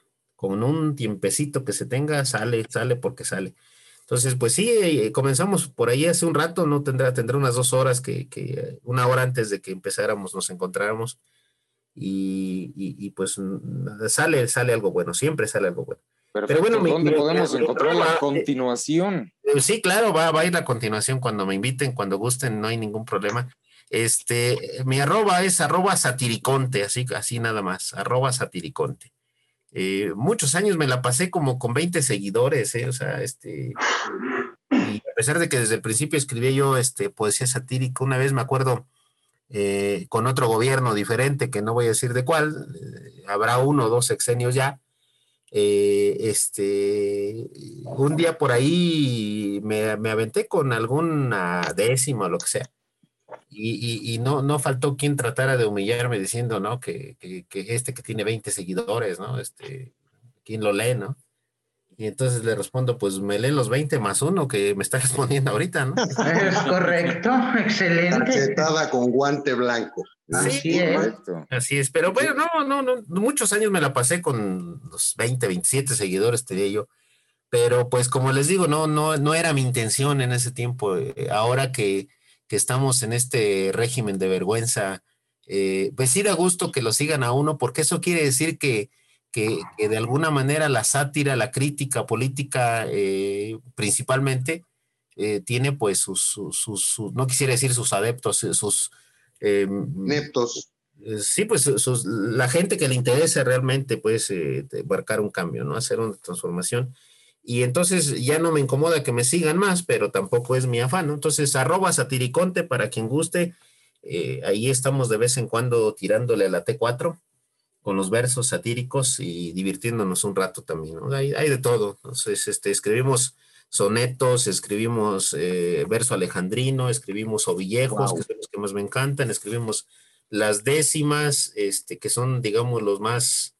con un tiempecito que se tenga, sale, sale porque sale. Entonces, pues sí, eh, comenzamos por ahí hace un rato, no tendrá, tendrá unas dos horas que, que, una hora antes de que empezáramos nos encontráramos y, y- y, pues mm, sale, sale algo bueno, siempre sale algo bueno. Perfecto. bueno, ¿Dónde mi- podemos mi- encontrar mi- la eh, continuación? Eh, Sí, claro, va, va a ir a continuación cuando me inviten, cuando gusten, no hay ningún problema. Este, mi arroba es arroba satiriconte, así, así nada más, arroba satiriconte. Eh, muchos años me la pasé como con 20 seguidores, eh, o sea, este, y a pesar de que desde el principio escribía yo este, poesía satírica, una vez me acuerdo eh, con otro gobierno diferente, que no voy a decir de cuál, habrá uno o dos sexenios ya, este, un día por ahí me, me aventé con alguna décima o lo que sea. Y, y- y no, no faltó quien tratara de humillarme diciendo, ¿no? Que, que- que este que tiene 20 seguidores, ¿no? Este, ¿quién lo lee, no? Y entonces le respondo, pues me leen los 20 más uno que me está respondiendo ahorita, ¿no? Es correcto, excelente. Cachetada con guante blanco. Así es. Correcto. Así es, pero bueno, no, no, no, muchos años me la pasé con los 20, 27 seguidores, te diría yo. Pero pues como les digo, no, no, no era mi intención en ese tiempo. Eh, ahora que, que estamos en este régimen de vergüenza, eh, pues sí da gusto que lo sigan a uno, porque eso quiere decir que, que, que de alguna manera la sátira, la crítica política, eh, principalmente, eh, tiene pues sus, sus, sus- sus- no quisiera decir sus adeptos, eh, sus... eh, Sí, pues la gente que le interesa realmente, pues, marcar un cambio, ¿no? Hacer una transformación. Y entonces ya no me incomoda que me sigan más, pero tampoco es mi afán, ¿no? Entonces, arroba satiriconte para quien guste. eh, ahí estamos de vez en cuando tirándole a la T4 con los versos satíricos y divirtiéndonos un rato también, ¿no? Hay, hay de todo. Entonces, este, escribimos sonetos, escribimos eh, verso alejandrino, escribimos ovillejos, Wow. que son los que más me encantan, escribimos las décimas, este, que son, digamos, los más,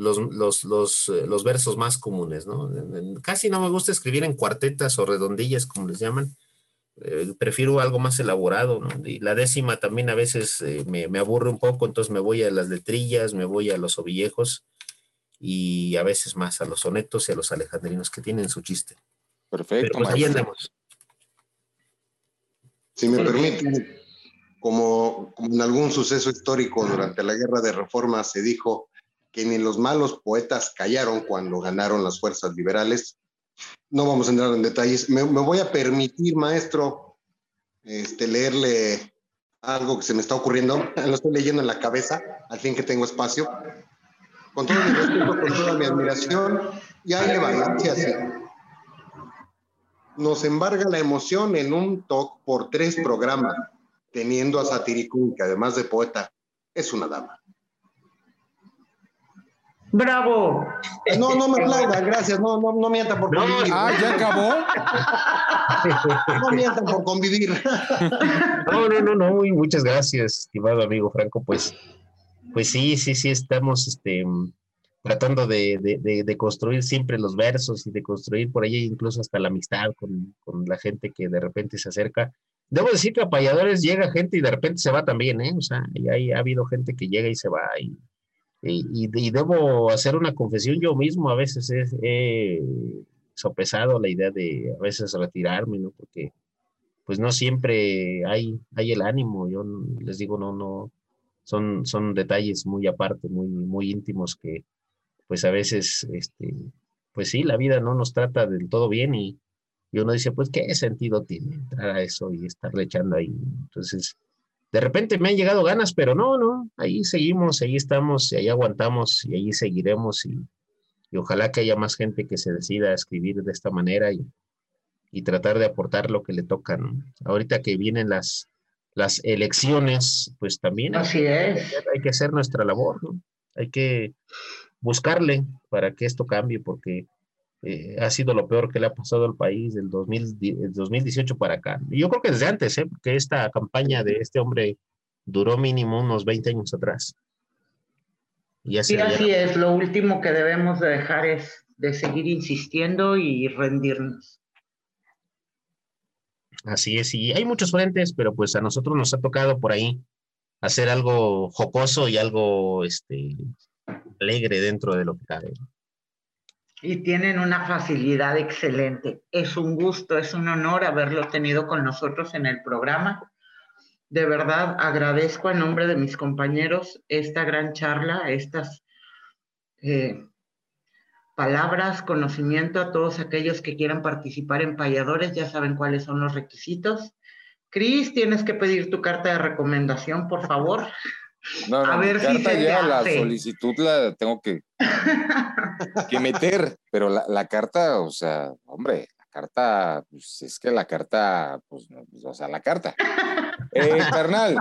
los, los, los, eh, los versos más comunes, ¿no? Casi no me gusta escribir en cuartetas o redondillas, como les llaman. Eh, prefiero algo más elaborado, ¿no? Y la décima también a veces eh, me, me aburre un poco, entonces me voy a las letrillas, me voy a los ovillejos y a veces más a los sonetos y a los alejandrinos que tienen su chiste. Pero Perfecto, pues ahí maestro. andamos. Si me permiten, como, como en algún suceso histórico durante la guerra de reforma se dijo que ni los malos poetas callaron cuando ganaron las fuerzas liberales, no vamos a entrar en detalles. Me, voy a permitir, maestro, este, leerle algo que se me está ocurriendo. Lo estoy leyendo en la cabeza, al fin que tengo espacio. Con todo mi respeto, con toda mi admiración, y ahí le va, así. Nos embarga la emoción en un talk por tres programas, teniendo a Satiricún, que además de poeta, es una dama. Bravo. No, no me aplaudan, gracias, no, no, no mientan por No, convivir. Ah, ¿ya acabó? No mientan por convivir. No, no, no, no, y muchas gracias, estimado amigo Franco. Pues, pues sí, sí, sí, estamos este, tratando de, de- de- de construir siempre los versos y de construir por ahí incluso hasta la amistad con, con la gente que de repente se acerca. Debo decir que a payadores llega gente y de repente se va también, ¿eh? O sea, y hay, ha habido gente que llega y se va. Y, y, y- debo hacer una confesión yo mismo, a veces he, sopesado la idea de a veces retirarme, ¿no? Porque pues no siempre hay, hay el ánimo. Yo les digo, no, no, son, son detalles muy aparte, muy, muy íntimos que pues a veces, este, pues sí, la vida no nos trata del todo bien y, y uno dice, pues, ¿qué sentido tiene entrar a eso y estarle echando ahí? Entonces, de repente me han llegado ganas, pero no, no, ahí seguimos, ahí estamos, y ahí aguantamos y ahí seguiremos y, y ojalá que haya más gente que se decida a escribir de esta manera y, y tratar de aportar lo que le toca, ¿no? Ahorita que vienen las, las elecciones, pues también hay, Así es. hay que hacer nuestra labor, ¿no? Hay que buscarle para que esto cambie, porque eh, ha sido lo peor que le ha pasado al país del 2000 di- el 2018 para acá. Yo creo que desde antes, ¿eh? Porque esta campaña de este hombre duró mínimo unos 20 años atrás. Y ya se Sí, así es. Lo último que debemos de dejar es de seguir insistiendo y rendirnos. Así es, y hay muchos frentes, pero pues a nosotros nos ha tocado por ahí hacer algo jocoso y algo este, alegre dentro de lo que cabe. Y tienen una facilidad excelente. Es un gusto, es un honor haberlo tenido con nosotros en el programa. De verdad, agradezco a nombre de mis compañeros esta gran charla, estas eh, palabras, conocimiento a todos aquellos que quieran participar en Payadores. Ya saben cuáles son los requisitos. Cris, tienes que pedir tu carta de recomendación, por favor. No, no, A ver si se te ya, la hace. solicitud la tengo que, que meter, pero la, la carta, o sea, hombre, la carta, pues es que la carta, pues, no, pues, o sea, la carta. Eh, carnal,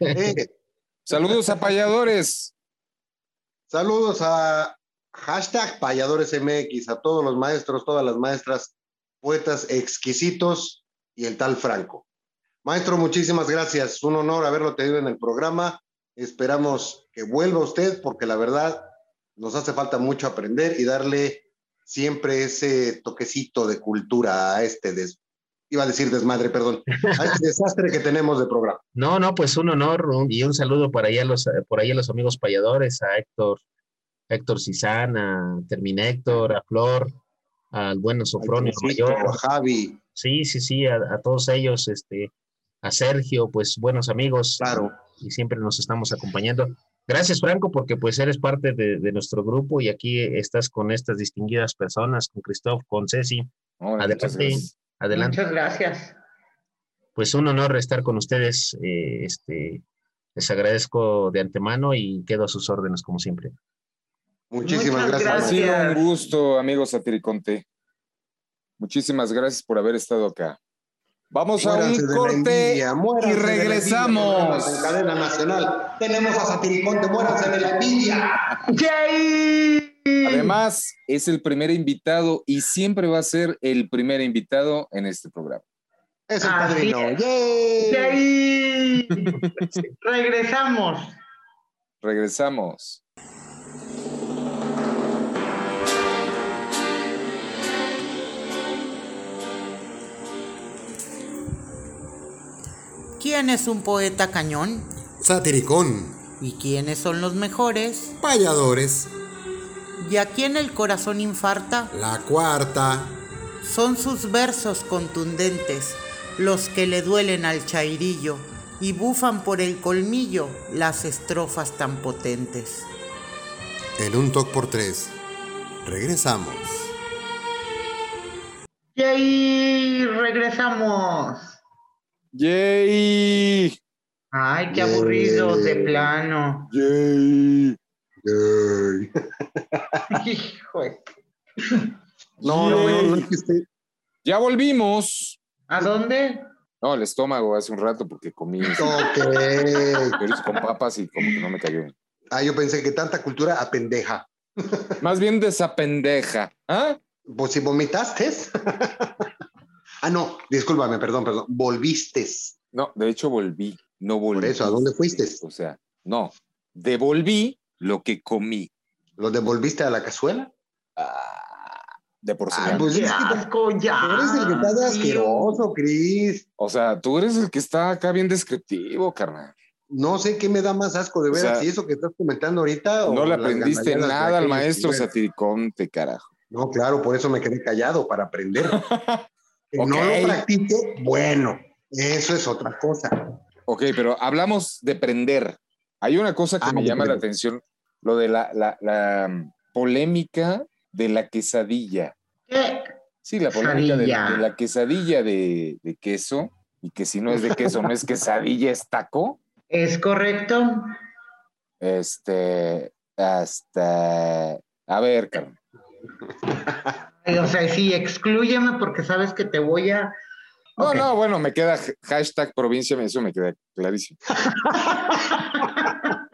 Eh, saludos a payadores. saludos a hashtag Payadores MX, a todos los maestros, todas las maestras, poetas exquisitos y el tal Franco. Maestro, muchísimas gracias. Un honor haberlo tenido en el programa. Esperamos que vuelva usted porque la verdad nos hace falta mucho aprender y darle siempre ese toquecito de cultura a este des... iba a decir desmadre, perdón, a este desastre que tenemos de programa. No, no, pues un honor y un saludo por ahí a los, por ahí a los amigos payadores, a Héctor, Héctor a Terminéctor, a Flor, al bueno Sofronio Mayor. Javi, Sí, sí, sí, a, a todos ellos, este, a Sergio, pues buenos amigos. claro. Y siempre nos estamos acompañando. Gracias, Franco, porque pues eres parte de, de nuestro grupo y aquí estás con estas distinguidas personas, con Christoph, con Ceci. Hombre, Adelante. muchas gracias. Adelante. Muchas gracias. Pues un honor estar con ustedes. eh, este, les agradezco de antemano y quedo a sus órdenes como siempre. Muchísimas Muchas gracias. Ha sido un gusto, amigos Satiriconte. Muchísimas gracias por haber estado acá. Vamos a un corte y regresamos. En cadena nacional. Tenemos a Satiriconte, muéranse de la envidia. ¡Yay! Además, es el primer invitado y siempre va a ser el primer invitado en este programa. Es el Así padrino. es. ¡Yay! ¡Yay! Regresamos. Regresamos. ¿Quién es un poeta cañón? Satiricón, ¿Y quiénes son los mejores? payadores, ¿Y a quién el corazón infarta? la cuarta, Son sus versos contundentes, los que le duelen al chairillo y bufan por el colmillo las estrofas tan potentes. en un toque por tres. Regresamos. ¡Yay! Regresamos. ¡Yay! Ay, qué Yay. aburrido de plano. ¡Yay! Yay. Hijo. de- No, no, no, no es que esté- Ya volvimos. ¿A dónde? No, el estómago hace un rato porque comí Ok. chorizo con papas y como que no me cayó bien. Ah, yo pensé que tanta cultura apendeja. Más bien de esa pendeja. ¿Ah? Pues si vomitaste. Ah, no, discúlpame, perdón, perdón. Volviste. No, de hecho volví. No volví. Por eso, ¿a dónde fuiste? O sea, no. Devolví lo que comí. ¿Lo devolviste a la cazuela? Ah, de Ah, porcelana. pues ¡Qué es que te- ya! tú eres el que está asqueroso, Cris. O sea, tú eres el que está acá bien descriptivo, carnal. No sé qué me da más asco de O ver sea, si eso que estás comentando ahorita. o No le las aprendiste nada al maestro que, bueno, Satiriconte, carajo. No, claro, por eso me quedé callado, para aprender. Que no lo practique, bueno, eso es otra cosa. Ok, pero hablamos de prender. Hay una cosa que Ah, me llama la atención lo de la, la, la mm, polémica de la quesadilla. ¿Qué? Sí, la polémica de la quesadilla de, de queso, y que si no es de queso, no es quesadilla, es taco. ¿Es correcto? Este, hasta, a ver, Carmen. O sea, sí, exclúyeme porque sabes que te voy a... No, no, bueno, me queda hashtag provincia, eso me queda clarísimo.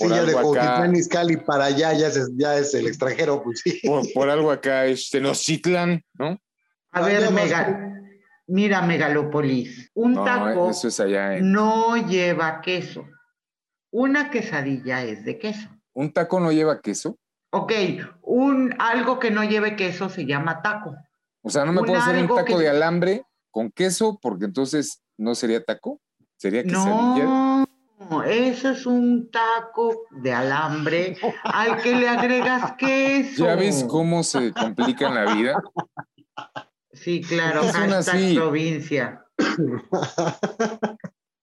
Sí, ya de. Cuautitlán Izcalli para allá ya es, ya es el extranjero, pues sí. Por, por algo acá es Tenochtitlan, ¿no? A ver, Mega... Mira, Megalópolis, un No, taco eso es allá en... no lleva queso. Una quesadilla es de queso. ¿Un taco no lleva queso? Ok, un, algo que no lleve queso se llama taco. O sea, no me Un puedo hacer un taco que- de alambre con queso porque entonces no sería taco, sería quesadilla. No, eso es un taco de alambre al que le agregas queso. ¿Ya ves cómo se complica en la vida? Sí, claro, ¿Por qué son hashtag así? provincia.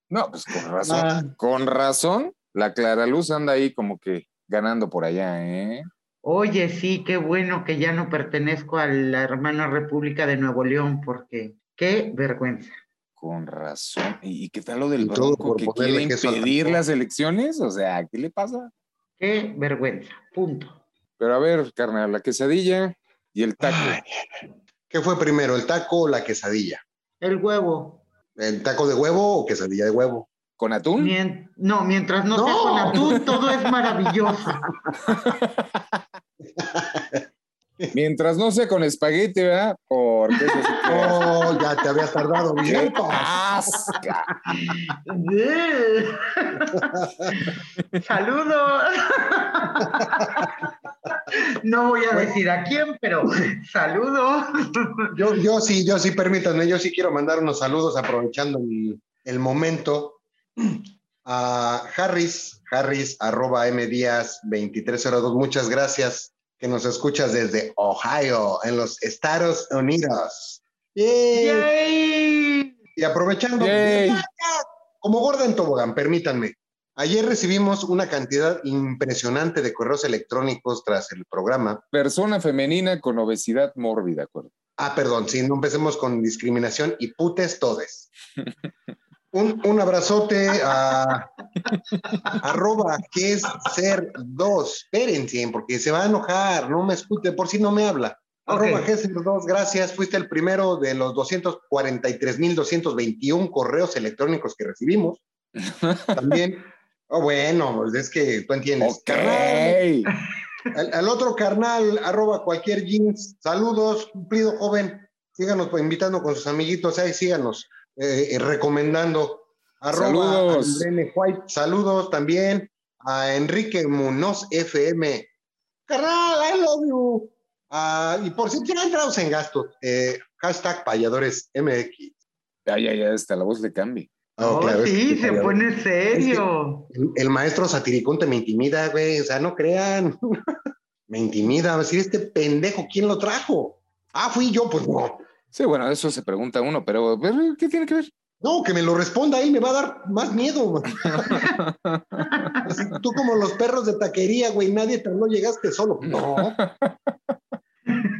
No, pues con razón. Ah. Con razón, la Clara Luz anda ahí como que ganando por allá, ¿eh? Oye, sí, qué bueno que ya no pertenezco a la hermana República de Nuevo León, porque qué vergüenza. Con razón. ¿Y qué tal lo del bronco por que quiere impedir las elecciones? O sea, ¿qué le pasa? Qué vergüenza. Punto. Pero a ver, carnal, la quesadilla y el taco. Ay, ¿Qué fue primero, el taco o la quesadilla? El huevo. ¿El taco de huevo o quesadilla de huevo? ¿Con atún? Mien- no, mientras no, sea No. con atún, todo es maravilloso. Mientras no sea con espagueti, ¿verdad? Porque eso sí que- Oh, ya te habías tardado ¡Qué bien. asca! Saludos. No voy a decir a quién, pero saludos. Yo, yo sí, yo sí, permítanme, yo sí quiero mandar unos saludos aprovechando el, el momento a Harris, Harris, arroba M Díaz 2302. Muchas gracias que nos escuchas desde Ohio, en los Estados Unidos. ¡Yay! ¡Yay! Y aprovechando, Yay. como gorda en tobogán, permítanme. Ayer recibimos una cantidad impresionante de correos electrónicos tras el programa. Persona femenina con obesidad mórbida, acuerdo. Ah, perdón, sí, no empecemos con discriminación y putes todes. Un, un abrazote a arroba que es ser dos. Espérense, porque se va a enojar, no me escuche, por si no me habla. Arroba que es ser dos, gracias. Fuiste el primero de los 243.221 correos electrónicos que recibimos. También, oh, bueno, pues es que tú entiendes. Al, al otro carnal, arroba cualquier jeans. Saludos, cumplido joven. Síganos pues, invitando con sus amiguitos ahí, síganos eh, eh, recomendando. Arroba Saludos. a White. Saludos también a Enrique Munoz FM. Carnal, I love you. Ah, y por si ya entrados en gastos, eh, hashtag payadores MX. Ya, ya, ya, hasta la voz le cambie. Oh, Oh, claro, es sí, que se payador. pone serio. El, el maestro satiricón te me intimida, güey. O sea, no crean. me intimida. Va a decir, este pendejo, ¿quién lo trajo? Ah, fui yo, pues no. Sí, bueno, eso se pregunta uno, pero ¿qué tiene que ver? No, que me lo responda ahí, me va a dar más miedo. Así, tú como los perros de taquería, güey, nadie te no llegaste solo. No.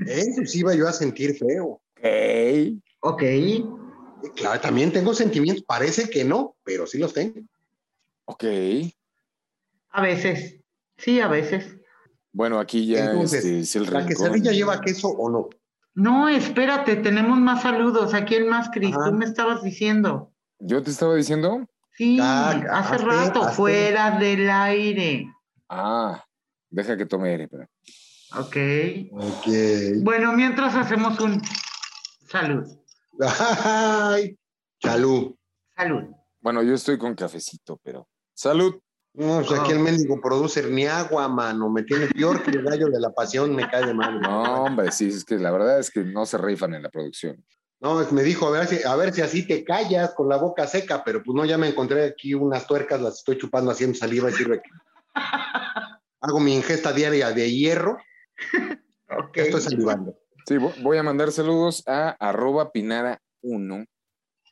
Eso sí iba yo a sentir feo. Ok. Ok. Claro, también tengo sentimientos. Parece que no, pero sí los tengo. Ok. A veces. Sí, a veces. Bueno, aquí ya Entonces, este, es el ¿La quesadilla lleva queso o no? No, espérate, tenemos más saludos. ¿A quién más, Cris? Tú me estabas diciendo. Yo te estaba diciendo, Sí, Ah, hace hazte, rato, hazte. fuera del aire. ah, deja que tome aire, espera. Ok. Ok. Bueno, mientras hacemos un salud. Ay, chalú. Salud. Bueno, yo estoy con cafecito, pero. ¡Salud! No, pues aquí Ah. el mendigo producer ni agua, mano. Me tiene peor que el gallo de la pasión, me cae de madre. No, hombre, sí, es que la verdad es que no se rifan en la producción. No, es- me dijo, a ver, si, a ver si así te callas con la boca seca, pero pues no, ya me encontré aquí unas tuercas, las estoy chupando haciendo saliva y sirve que hago mi ingesta diaria de hierro, Ok. ya estoy salivando. Sí, vo- voy a mandar saludos a arroba pinara1,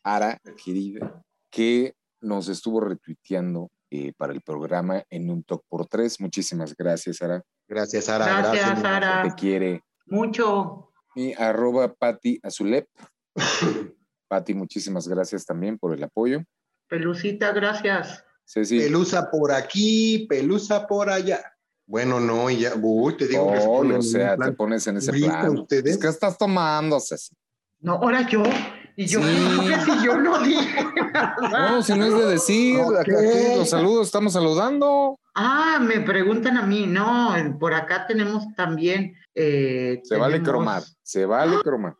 Ara, querida, que nos estuvo retuiteando eh, para el programa en un talk por tres. Muchísimas gracias, Sara. Gracias, Sara. Gracias, Sara. Te quiere. Mucho. Y arroba Pati Azulep. Pati, muchísimas gracias también por el apoyo. Pelucita, gracias. Ceci. Pelusa por aquí, pelusa por allá. Bueno, no, y ya, uy, te digo Oh, o sea, te pones en ese plan. ustedes. ¿Qué estás tomando, Ceci? No, ahora yo. Y yo, Sí. si yo no si no es de decir, acá, aquí los saludos, estamos saludando. Ah, me preguntan a mí. No, por acá tenemos también. eh, Se vale cromar, se vale cromar.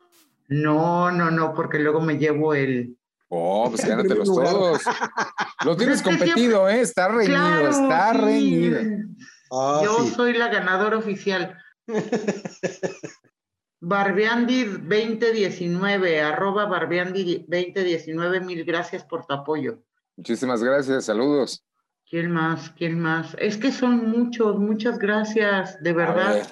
No, no, no, porque luego me llevo el. Oh, pues gánatelos todos. Lo tienes competido, ¿eh? Está reñido, Claro, está sí. reñido. Ah, Yo sí. soy la ganadora oficial. Barbiandi 2019, arroba Barbiandi 2019, mil gracias por tu apoyo. Muchísimas gracias, saludos. ¿Quién más? ¿Quién más? Es que son muchos, muchas gracias, de verdad. ver,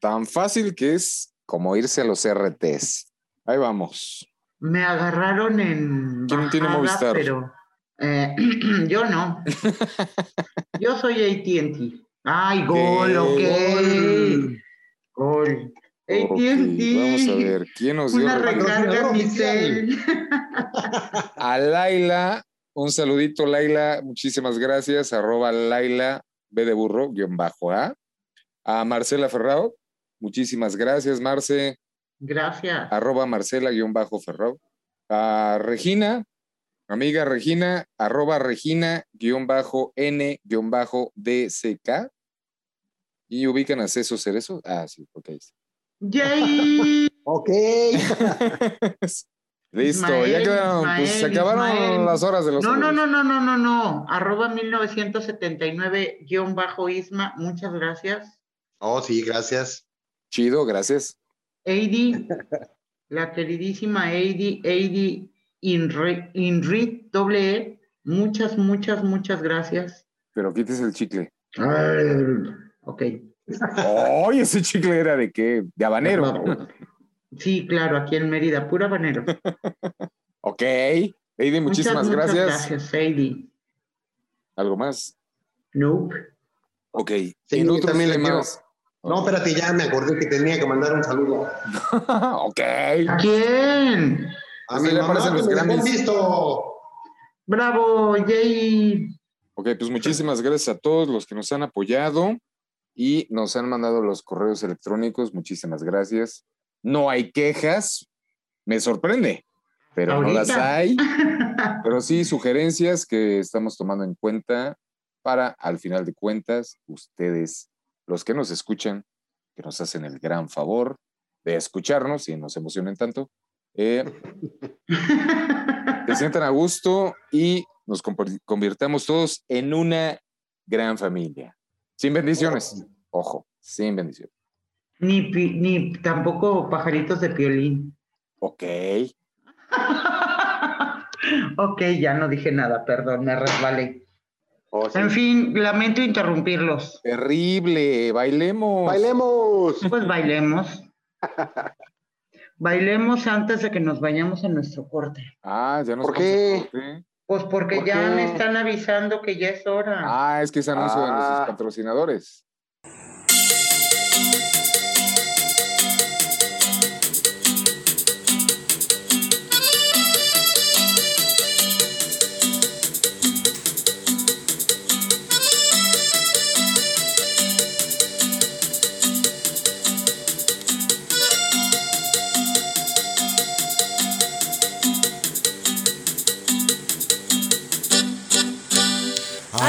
tan fácil que es como irse a los RTs. Ahí vamos. Me agarraron en. ¿Quién tiene bajada, Movistar? Pero eh, yo no. yo soy ATT. Ay, gol, ok. Gol. Gol. Vamos a ver, ¿quién nos dio Una recarga Micel. A Laila, un saludito, Laila, muchísimas gracias. Arroba Laila, B de burro, guion bajo A. A Marcela Ferrao, muchísimas gracias, Marce. Gracias. Arroba Marcela, guion bajo Ferrao. A Regina, amiga Regina, arroba Regina, guion bajo N, guion bajo DCK. ¿Y ubican a Ceso Cerezo? Ah, sí, ok. Yay. Ok. Listo, Ismael, ya quedaron, pues se acabaron Ismael. las horas de los No, no, no, no, no, no, no. Arroba 1979-Isma. Muchas gracias. Oh, sí, gracias. Chido, gracias. Eidi, la queridísima Eidi, Eidi Inri- Inrit doble E. Muchas, muchas, muchas gracias. Pero quites el chicle. Ok. ¡Ay, ese chicle era de qué? De habanero. Sí, claro, aquí en Mérida, pura habanero. Ok. Eidi, muchísimas muchas, gracias. Muchas gracias, Eidi. ¿Algo más? Nope. Ok. Sí, yo también le temas. No, espérate, ya me acordé que tenía que mandar un saludo. ok. ¿A quién? A Eso mi ya mamá aparece en que los Grammys. visto. Bravo, yay. Ok, pues muchísimas gracias a todos los que nos han apoyado y nos han mandado los correos electrónicos. Muchísimas gracias. No hay quejas. Me sorprende, pero no las hay. Pero sí sugerencias que estamos tomando en cuenta para, al final de cuentas, ustedes, los que nos escuchan, que nos hacen el gran favor de escucharnos y nos emocionen tanto, eh, se sientan a gusto y nos convirtamos todos en una gran familia. Sin bendiciones. Ojo, sin bendiciones. Ni, pi- ni tampoco pajaritos de piolín. Ok. ok, ya no dije nada, perdón, me resbalé. Oh, sí. En fin, lamento interrumpirlos. Terrible. Bailemos. ¡Bailemos! Pues bailemos. bailemos antes de que nos vayamos a nuestro corte. Ah, ya nos ¿Por vamos a qué? corte. Pues porque ¿Por ya qué? me están avisando que ya es hora. Ah, es que es anuncio de nuestros Ah. patrocinadores.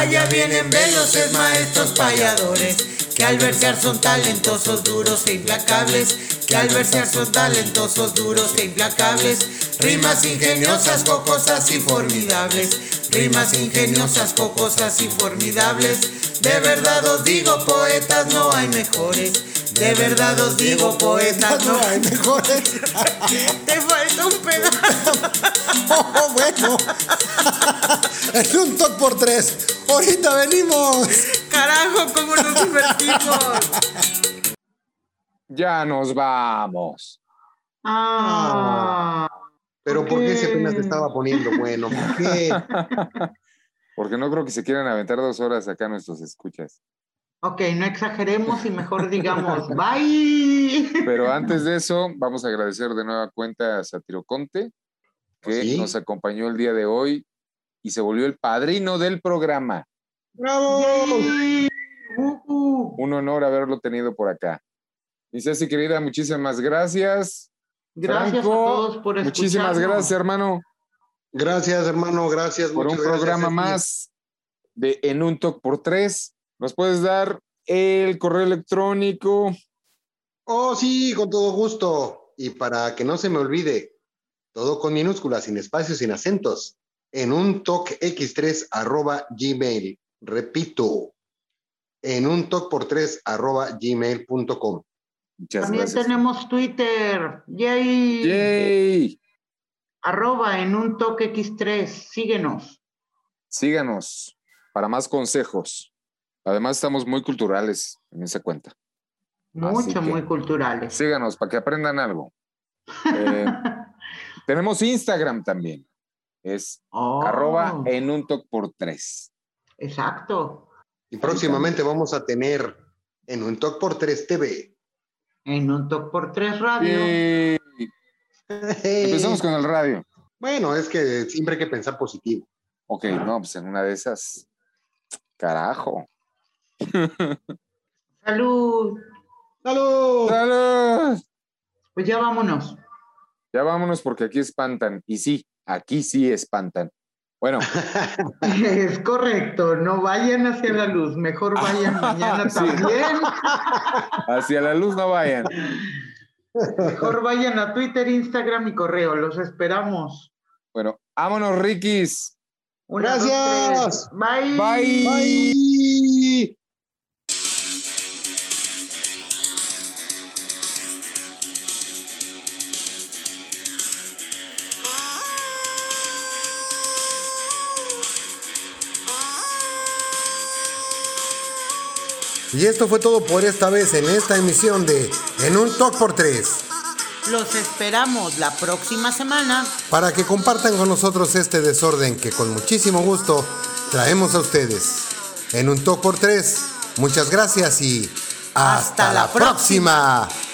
Allá vienen veloces maestros payadores, que al versear son talentosos, duros e implacables, que al versear son talentosos, duros e implacables, rimas ingeniosas, jocosas y formidables, rimas ingeniosas, jocosas y formidables, de verdad os digo poetas no hay mejores, de verdad os digo poetas no hay mejores. Te falta un pedazo. Oh, bueno. es un top por tres. Ahorita venimos. Carajo, cómo nos divertimos. Ya nos vamos. Ah, Pero ¿por qué ese Ok. apenas se estaba poniendo bueno? ¿Por qué? Porque no creo que se quieran aventar dos horas acá nuestros escuchas. Ok, no exageremos y mejor digamos bye. Pero antes de eso, vamos a agradecer de nueva cuenta a Satiro Conte, que Sí. nos acompañó el día de hoy y se volvió el padrino del programa. ¡Bravo! Yay. Ujú. Un honor haberlo tenido por acá. Mi Ceci, querida, muchísimas gracias. Gracias Franco, a todos por escucharnos. Muchísimas gracias, hermano, Gracias, hermano, gracias. por un gracias, programa Ceci. más de En un Talk por Tres. ¿Nos puedes dar el correo electrónico? Oh, sí, con todo gusto. Y para que no se me olvide, todo con minúsculas, sin espacios, sin acentos, en un toque x3 arroba gmail. Repito, en un toque por 3 arroba gmail.com. Muchas También gracias. tenemos Twitter. Yay. ¡Yay! Arroba en un toque X3. Síguenos. Síganos para más consejos. Además, estamos muy culturales en esa cuenta. Mucho, que- muy culturales. Síganos para que aprendan algo. Eh, tenemos Instagram también. Es Oh, arroba en un toque por tres. Exacto. Y próximamente vamos a tener en un toque por 3 TV. En un toque por tres radio. Empezamos con el radio. Bueno, es que siempre hay que pensar positivo. Ok, no, pues en una de esas. Carajo. Salud. ¡Salud! ¡Salud! Pues ya vámonos. Ya vámonos porque aquí espantan. Y sí, aquí sí espantan. Bueno, Es correcto. No vayan hacia la luz. Mejor vayan mañana Sí. también. hacia la luz no vayan. Mejor vayan a Twitter, Instagram y correo. Los esperamos. Bueno, vámonos, Rikis. Una, Gracias. Bye. Bye. Bye. Y esto fue todo por esta vez en esta emisión de En un Talk por 3. Los esperamos la próxima semana. Para que compartan con nosotros este desorden que con muchísimo gusto traemos a ustedes. En un Talk por 3. Muchas gracias y hasta, Hasta la la próxima. próxima.